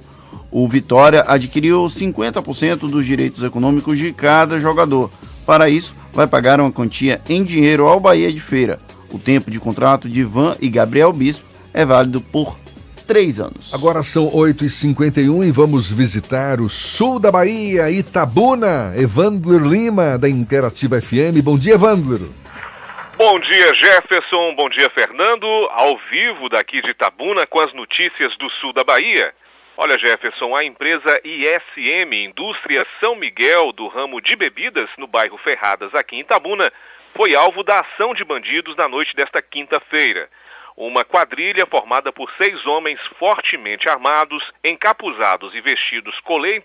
O Vitória adquiriu 50% dos direitos econômicos de cada jogador. Para isso, vai pagar uma quantia em dinheiro ao Bahia de Feira. O tempo de contrato de Van e Gabriel Bispo é válido por três anos. Agora são 8h51 e vamos visitar o sul da Bahia, Itabuna. Evandro Lima, da Interativa FM. Bom dia, Evandro. Bom dia, Jefferson. Bom dia, Fernando. Ao vivo daqui de Itabuna com as notícias do sul da Bahia. Olha, Jefferson, a empresa ISM, Indústria São Miguel, do ramo de bebidas, no bairro Ferradas, aqui em Itabuna, foi alvo da ação de bandidos na noite desta quinta-feira. Uma quadrilha formada por seis homens fortemente armados, encapuzados e vestidos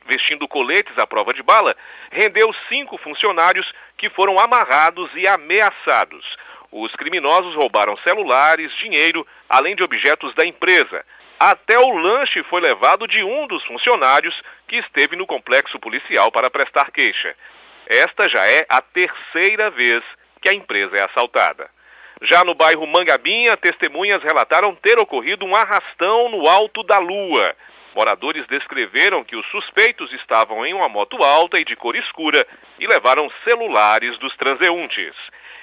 vestindo coletes à prova de bala, rendeu cinco funcionários que foram amarrados e ameaçados. Os criminosos roubaram celulares, dinheiro, além de objetos da empresa. Até o lanche foi levado de um dos funcionários que esteve no complexo policial para prestar queixa. Esta já é a terceira vez que a empresa é assaltada. Já no bairro Mangabinha, testemunhas relataram ter ocorrido um arrastão no alto da lua. Moradores descreveram que os suspeitos estavam em uma moto alta e de cor escura e levaram celulares dos transeuntes.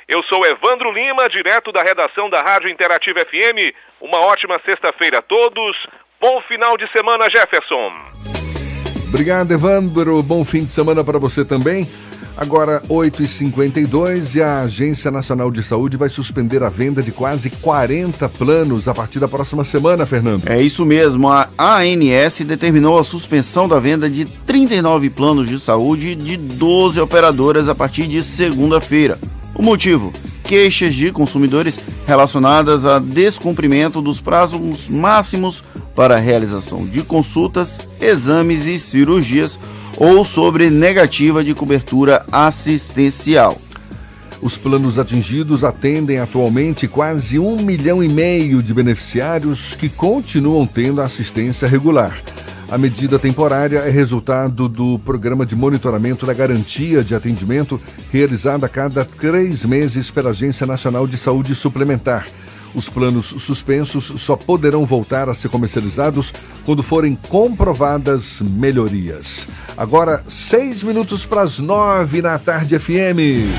Eu sou Evandro Lima, direto da redação da Rádio Interativa FM. Uma ótima sexta-feira a todos. Bom final de semana, Jefferson. Obrigado, Evandro. Bom fim de semana para você também. Agora, 8h52 e a Agência Nacional de Saúde vai suspender a venda de quase 40 planos a partir da próxima semana, Fernando. É isso mesmo. A ANS determinou a suspensão da venda de 39 planos de saúde de 12 operadoras a partir de segunda-feira. O motivo? Queixas de consumidores relacionadas a descumprimento dos prazos máximos para a realização de consultas, exames e cirurgias ou sobre negativa de cobertura assistencial. Os planos atingidos atendem atualmente quase um milhão e meio de beneficiários que continuam tendo assistência regular. A medida temporária é resultado do programa de monitoramento da garantia de atendimento realizado a cada três meses pela Agência Nacional de Saúde Suplementar. Os planos suspensos só poderão voltar a ser comercializados quando forem comprovadas melhorias. Agora, seis minutos para as nove na tarde FM.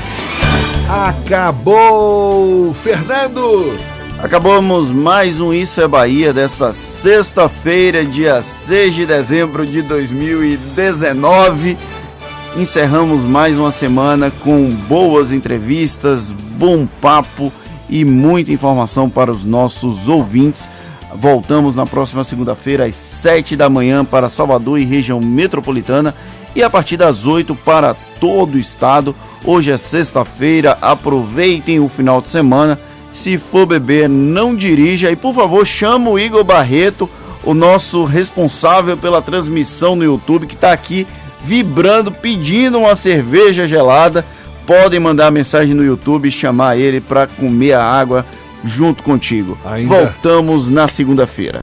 Acabou! Fernando! Acabamos mais um Isso é Bahia desta sexta-feira, dia 6 de dezembro de 2019. Encerramos mais uma semana com boas entrevistas, bom papo e muita informação para os nossos ouvintes. Voltamos na próxima segunda-feira, às 7 da manhã, para Salvador e região metropolitana, e a partir das 8 para todo o estado. Hoje é sexta-feira, aproveitem o final de semana. Se for beber, não dirija e por favor chama o Igor Barreto, o nosso responsável pela transmissão no YouTube, que está aqui vibrando, pedindo uma cerveja gelada. Podem mandar mensagem no YouTube e chamar ele para comer a água junto contigo. Ainda... Voltamos na segunda-feira.